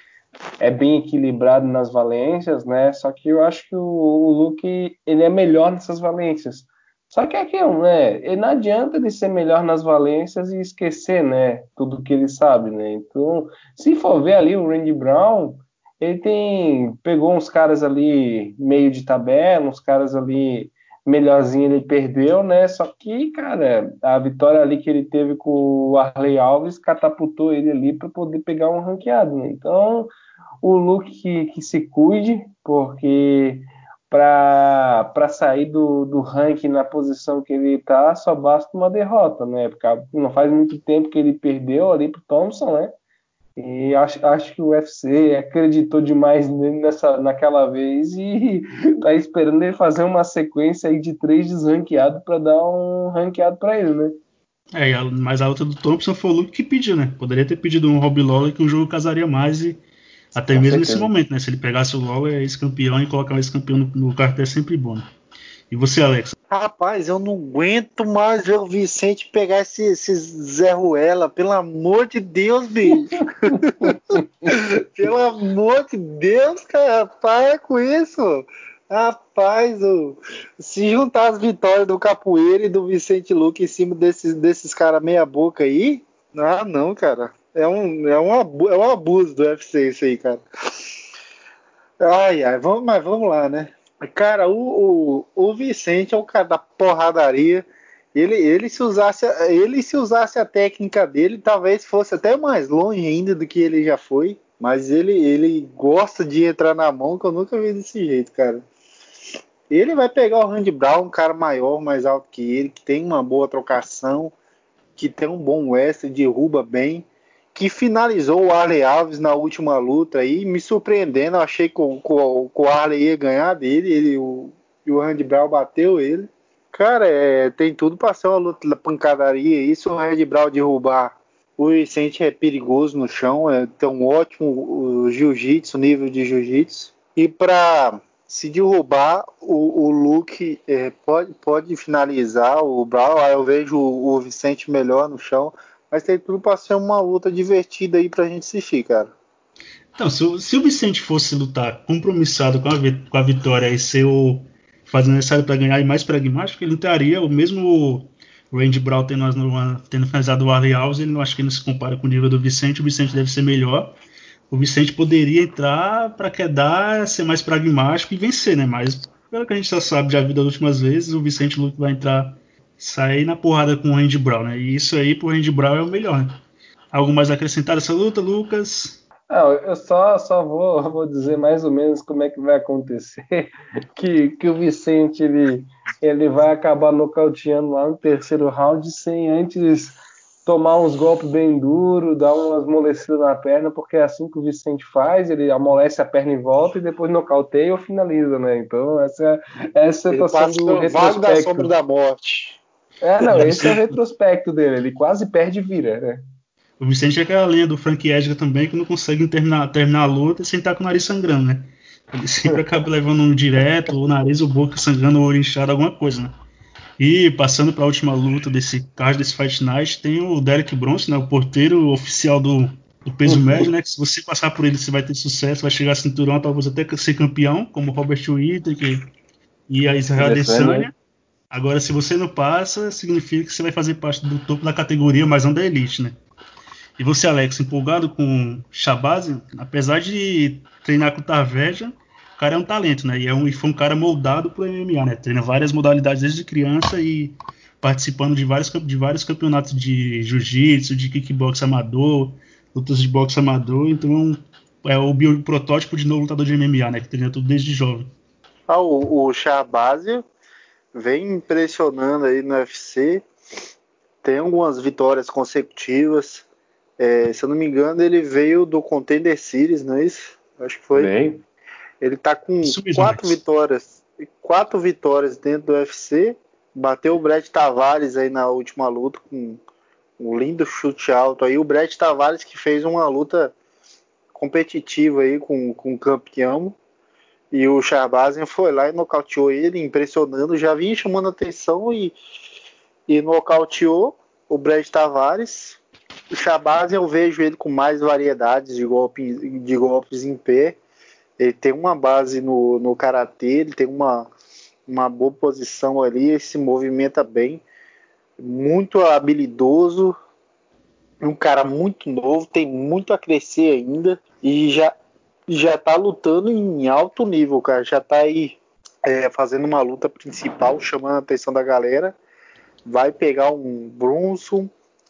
é bem equilibrado nas valências, né? Só que eu acho que o, o Luke ele é melhor nessas valências. Só que é aquilo, né? E não adianta ele ser melhor nas valências e esquecer, né? Tudo que ele sabe, né? Então, se for ver ali o Randy Brown, ele tem pegou uns caras ali meio de tabela, uns caras ali melhorzinho ele perdeu, né? Só que, cara, a vitória ali que ele teve com o Arley Alves catapultou ele ali para poder pegar um ranqueado, né? Então, o Luke que, que se cuide, porque para sair do, do ranking na posição que ele está, só basta uma derrota, né? Porque não faz muito tempo que ele perdeu ali pro Thompson, né? E acho, acho que o UFC acreditou demais nele nessa, naquela vez e [LAUGHS] tá esperando ele fazer uma sequência aí de três desranqueados para dar um ranqueado para ele, né? É, mas a luta do Thompson foi o Luke que pediu, né? Poderia ter pedido um Rob Lawler que o jogo casaria mais e até mesmo nesse momento, né? Se ele pegasse o Lawler, é ex-campeão e colocar esse campeão no, no cartel é sempre bom. Né? E você, Alex? Rapaz, eu não aguento mais ver o Vicente pegar esse, esse Zé Ruela. Pelo amor de Deus, bicho. [LAUGHS] pelo amor de Deus, cara. Para com isso. Rapaz, o, se juntar as vitórias do Capoeira e do Vicente Luque em cima desses, desses caras meia boca aí, ah, não, cara. É um, é, um abuso, é um abuso do UFC isso aí, cara. Ai, ai, vamos, mas vamos lá, né? Cara, o, o, o Vicente é o cara da porradaria. Ele, ele, se usasse, ele se usasse a técnica dele, talvez fosse até mais longe ainda do que ele já foi. Mas ele, ele gosta de entrar na mão, que eu nunca vi desse jeito, cara. Ele vai pegar o Randy Brown, um cara maior, mais alto que ele, que tem uma boa trocação, que tem um bom wrestling, derruba bem que finalizou o Arley Alves na última luta aí, me surpreendendo. Eu achei que o, o Arley ia ganhar dele, ele, o, e o Randy Brown bateu ele. Cara, é, tem tudo para ser uma luta da pancadaria. Isso o Randy Brown derrubar o Vicente é perigoso no chão, é, tem um ótimo jiu-jitsu, nível de jiu-jitsu. E para se derrubar, o, o Luke é, pode, pode finalizar o Brown. Aí eu vejo o, o Vicente melhor no chão. Mas tem tudo para ser uma luta divertida aí pra gente assistir, cara. Então, se o, se o Vicente fosse lutar compromissado com a, com a vitória e ser o fazendo necessário para ganhar e mais pragmático, ele lutaria o mesmo Randy Brown tendo, tendo finalizado o Arley Alves, ele não acho que não se compara com o nível do Vicente, o Vicente deve ser melhor. O Vicente poderia entrar para quedar, ser mais pragmático e vencer, né? Mas pelo que a gente já sabe já vida das últimas vezes, o Vicente vai entrar sair na porrada com o Randy Brown, né? E isso aí pro Randy Brown é o melhor. Né? Algo mais acrescentar essa luta, Lucas? Não, eu só, só vou, [LAUGHS] vou dizer mais ou menos como é que vai acontecer. [LAUGHS] Que, que o Vicente ele, ele vai acabar nocauteando lá no terceiro round sem antes tomar uns golpes bem duros, dar umas molecidas na perna, porque é assim que o Vicente faz, ele amolece a perna e volta e depois nocauteia ou finaliza, né? Então essa, essa é a situação do retrospecto. da sombra da morte. É, não, esse é o retrospecto dele, ele quase perde vira, né? O Vicente é aquela linha do Frank Edgar também que não consegue terminar, terminar a luta sem estar com o nariz sangrando, né? Ele sempre [LAUGHS] acaba levando um direto, o nariz ou boca sangrando ou inchado, alguma coisa, né? E passando para a última luta desse card desse Fight Night, tem o Derek Bronson, né, o porteiro oficial do, do peso uhum. médio, né? Que se você passar por ele, você vai ter sucesso, vai chegar a cinturão, talvez até ser campeão, como o Robert Whittaker e a Israel Adesanya. Agora, se você não passa, significa que você vai fazer parte do topo da categoria, mas não da elite, né? E você, Alex, empolgado com Shabazz, apesar de treinar com o Tarveja, cara é um talento, né? E, é um, e foi um cara moldado pro MMA, né? Treina várias modalidades desde criança e participando de vários, de vários campeonatos de jiu-jitsu, de kickbox amador, lutas de boxe amador. Então é o protótipo de novo lutador de MMA, né? Que treina tudo desde jovem. Ah, o, o vem impressionando aí no UFC. Tem algumas vitórias consecutivas. É, se eu não me engano, ele veio do Contender Series, não é isso? Acho que foi. Bem. Ele tá com quatro vitórias. Quatro vitórias dentro do UFC. Bateu o Brett Tavares aí na última luta com um lindo chute alto aí. O Brett Tavares que fez uma luta competitiva aí com, com o campeão. E o Charbazian foi lá e nocauteou ele, impressionando. Já vinha chamando atenção e, e nocauteou o Brett Tavares. O Charbazian eu vejo ele com mais variedades de, golpe, de golpes em pé. Ele tem uma base no, no karatê, ele tem uma, uma boa posição ali, ele se movimenta bem, muito habilidoso, um cara muito novo, tem muito a crescer ainda e já já tá lutando em alto nível, cara, já tá aí é, fazendo uma luta principal, chamando a atenção da galera. Vai pegar um Brunson,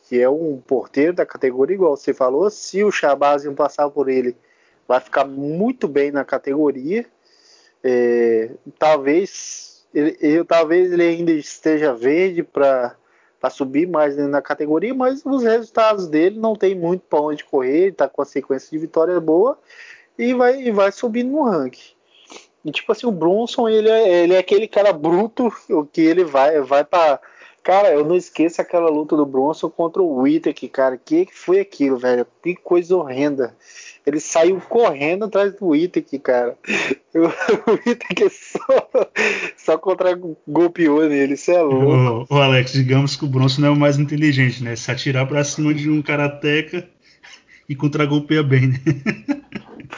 que é um porteiro da categoria, igual você falou. Se o Shabazian passar por ele, vai ficar muito bem na categoria. É, talvez ele, ele, talvez ele ainda esteja verde para subir mais na categoria, mas os resultados dele não tem muito para onde correr, está com a sequência de vitória boa e vai, e vai subindo no ranking. E tipo assim, o Bronson, ele é, ele é aquele cara bruto que ele vai, vai para Cara, eu não esqueço aquela luta do Bronson contra o Whittaker, cara. Que que foi aquilo, velho? Que coisa horrenda. Ele saiu correndo atrás do Whittaker, cara. [LAUGHS] O Whittaker só, só contra golpeou nele, isso é louco. O, o, Alex, digamos que o Bronson não é o mais inteligente, né? Se atirar pra cima de um karateca e contra golpeia bem, né?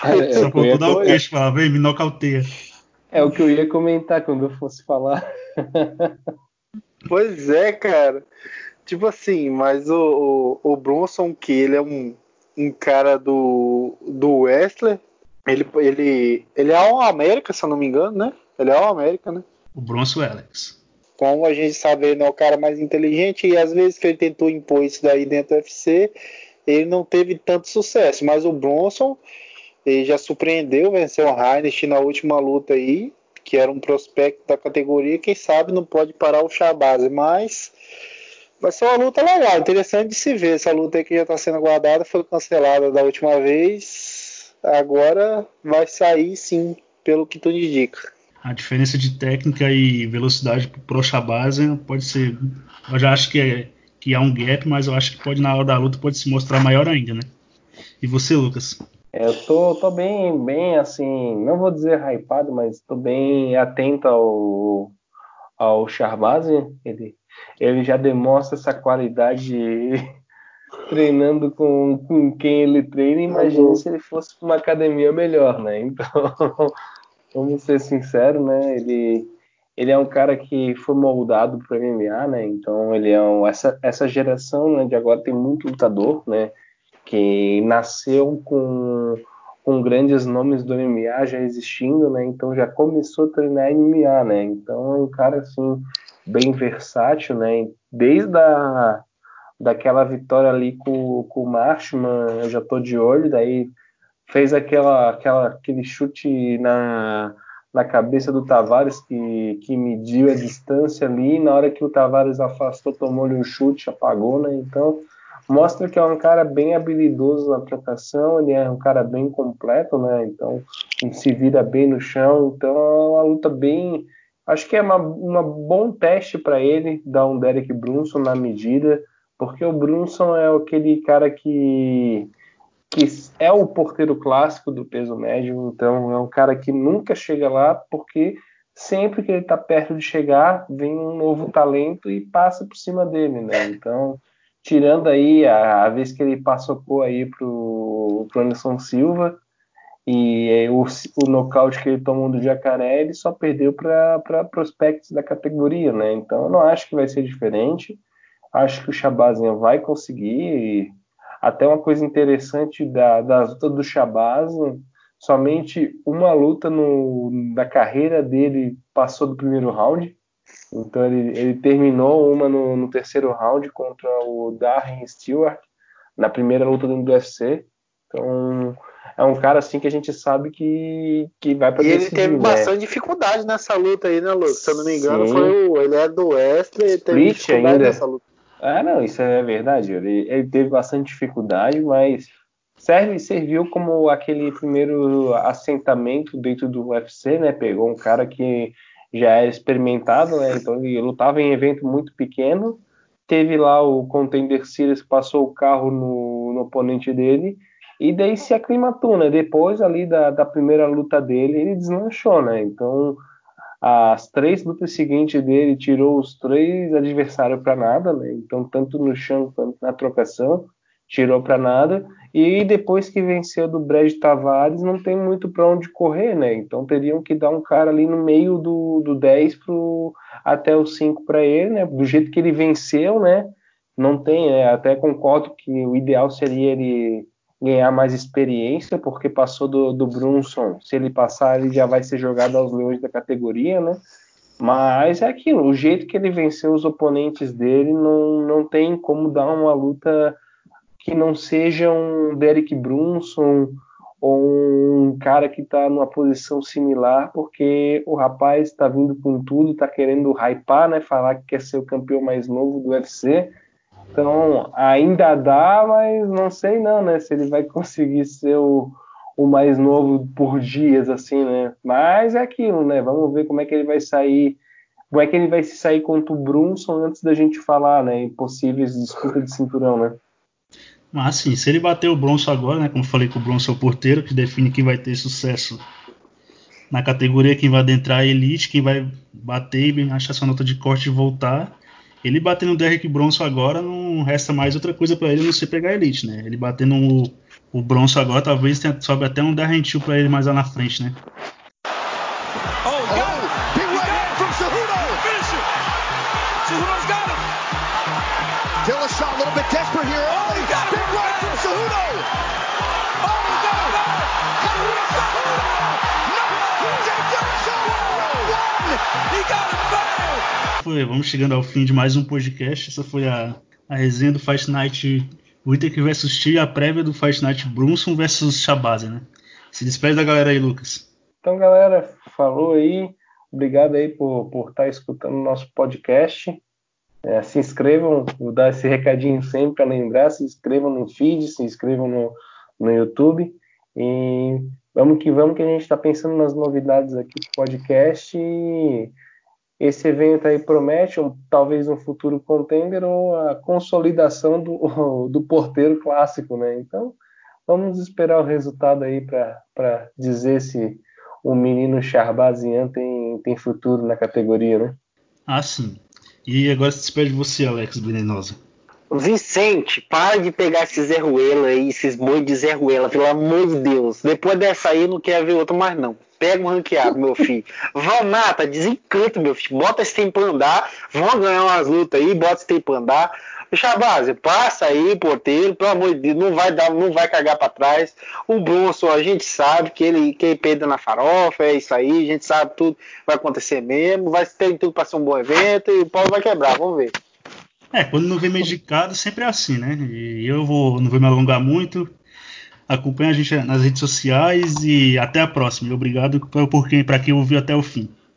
É, só faltou dar o queixo falar, vem, me nocauteia. É o que eu ia comentar quando eu fosse falar. [LAUGHS] Pois é, cara. Tipo assim, mas o, o, o Bronson, que ele é um, um cara do, do Wrestler, ele, ele, ele é o América, se eu não me engano, né? Ele é o América, né? O Bronson Alex. Como a gente sabe, ele não é o cara mais inteligente e às vezes que ele tentou impor isso daí dentro do UFC, ele não teve tanto sucesso. Mas o Bronson, ele já surpreendeu, venceu o Heinrich na última luta aí que era um prospecto da categoria, quem sabe não pode parar o Shabazz, mas vai ser uma luta legal, interessante de se ver. Essa luta aí que já está sendo aguardada foi cancelada da última vez, agora vai sair sim, pelo que tu indica. A diferença de técnica e velocidade pro Shabazz pode ser. Eu já acho que, é, que há um gap, mas eu acho que pode, na hora da luta, pode se mostrar maior ainda, né? E você, Lucas? É, eu tô, tô bem, bem assim, não vou dizer hypado, mas tô bem atento ao, ao Charbazi. Ele, ele já demonstra essa qualidade [LAUGHS] treinando com, com quem ele treina. Imagine se ele fosse para uma academia melhor, né? Então, [LAUGHS] vamos ser sinceros, né? Ele, ele é um cara que foi moldado para MMA, né? Então, ele é um, essa, essa geração né, de agora tem muito lutador, né? que nasceu com, com grandes nomes do MMA já existindo, né? Então já começou a treinar MMA, né? Então é um cara assim bem versátil, né? Desde a daquela vitória ali com, com o Marshman, eu já tô de olho, daí fez aquela, aquela aquele chute na na cabeça do Tavares que, que mediu a distância ali, na hora que o Tavares afastou, tomou-lhe um chute, apagou, né? Então, mostra que é um cara bem habilidoso na trocação, ele é um cara bem completo, né? Então se vira bem no chão, então é uma luta bem. Acho que é uma, uma bom teste para ele dar um Derek Brunson na medida, porque o Brunson é aquele cara que que é o porteiro clássico do peso médio, então é um cara que nunca chega lá porque sempre que ele está perto de chegar vem um novo talento e passa por cima dele, né? Então tirando aí a, a vez que ele passou aí pro, pro Anderson Silva e o, o nocaute que ele tomou do Jacaré, ele só perdeu para prospectos da categoria, né? Então eu não acho que vai ser diferente. Acho que o Chabazinha vai conseguir. Até uma coisa interessante da, das lutas do Chabazinha somente uma luta no, na carreira dele passou do primeiro round. Então ele, ele terminou uma no, no, terceiro round contra o Darren Stewart na primeira luta do UFC. Então é um cara assim que a gente sabe que, que vai para E ele teve né? bastante dificuldade nessa luta aí, né, Lucas? Se eu não me engano, Sim. foi o, ele é do Wesley, teve Split dificuldade ainda. nessa luta. Ah, não, isso é verdade. Ele, ele teve bastante dificuldade, mas serve serviu como aquele primeiro assentamento dentro do UFC, né? Pegou um cara que já era experimentado, né? Então ele lutava em evento muito pequeno. Teve lá o Contender Series que passou o carro no, no oponente dele e daí se aclimatou, né? Depois ali da, da primeira luta dele, ele deslanchou, né? Então, as três lutas seguintes dele tirou os três adversários para nada, né? Então, tanto no chão quanto na trocação, tirou para nada. E depois que venceu do Brad Tavares, não tem muito para onde correr, né? Então, teriam que dar um cara ali no meio do, do 10 pro, até o 5 para ele, né? Do jeito que ele venceu, né? Não tem, né? Até concordo que o ideal seria ele ganhar mais experiência, porque passou do, do Brunson. Se ele passar, ele já vai ser jogado aos leões da categoria, né? Mas é aquilo, o jeito que ele venceu os oponentes dele não, não tem como dar uma luta que não seja um Derek Brunson ou um cara que está numa posição similar, porque o rapaz está vindo com tudo, está querendo hypar, né? Falar que quer ser o campeão mais novo do UFC então, ainda dá, mas não sei não, né? Se ele vai [LAUGHS] conseguir ser o, o mais novo por dias, assim, né? Mas é aquilo, né? Vamos ver como é que ele vai sair. Como é que ele vai se sair contra o Brunson antes da gente falar, né? Possíveis disputas de cinturão, né? Mas assim, se ele bater o Bronson agora, né? Como falei que o Bronson é o porteiro, que define quem vai ter sucesso na categoria, quem vai adentrar a elite, quem vai bater e achar sua nota de corte e voltar. Ele batendo no Derrick Bronson agora, não resta mais outra coisa para ele não ser pegar elite, né? Ele batendo o, o Bronson agora, talvez tenha, sobe até um Darren Till pra ele mais lá na frente, né? Foi, vamos chegando ao fim de mais um podcast. Essa foi a, a resenha do Fight Night Whittaker vs T, a prévia do Fight Night Brunson vs Shabaza, né? Se despede da galera aí, Lucas. Então, galera, falou aí. Obrigado aí por, por estar tá escutando o nosso podcast. É, se inscrevam, vou dar esse recadinho sempre para lembrar, se inscrevam no feed, se inscrevam no, no YouTube. E vamos que vamos que a gente está pensando nas novidades aqui do podcast. E esse evento aí promete um, talvez um futuro contender ou a consolidação do, [LAUGHS] do porteiro clássico, né? Então, vamos esperar o resultado aí para dizer se o menino Charbazian tem, tem futuro na categoria, né? Ah, sim. E agora se despede de você, Alex Venenosa. Vicente, para de pegar esses Zerruela aí, esses boi de Zerruela, pelo amor de Deus. Depois dessa aí, não quero ver outro mais não. Pega um ranqueado, meu filho. [LAUGHS] Vão, mata, desencanta, meu filho. Bota esse tempo pra andar. Vão ganhar umas lutas aí, bota esse tempo pra andar. Chabase, passa aí, porteiro, pelo amor de Deus, não vai dar, não vai cagar para trás. O Bronson, a gente sabe que ele, que ele peida na farofa, é isso aí, a gente sabe tudo vai acontecer mesmo, vai ter tudo para ser um bom evento e o pau vai quebrar, vamos ver. É, quando não vem medicado, sempre é assim, né? E eu vou, não vou me alongar muito. Acompanhe a gente nas redes sociais e até a próxima. Obrigado por quem, para quem ouviu até o fim.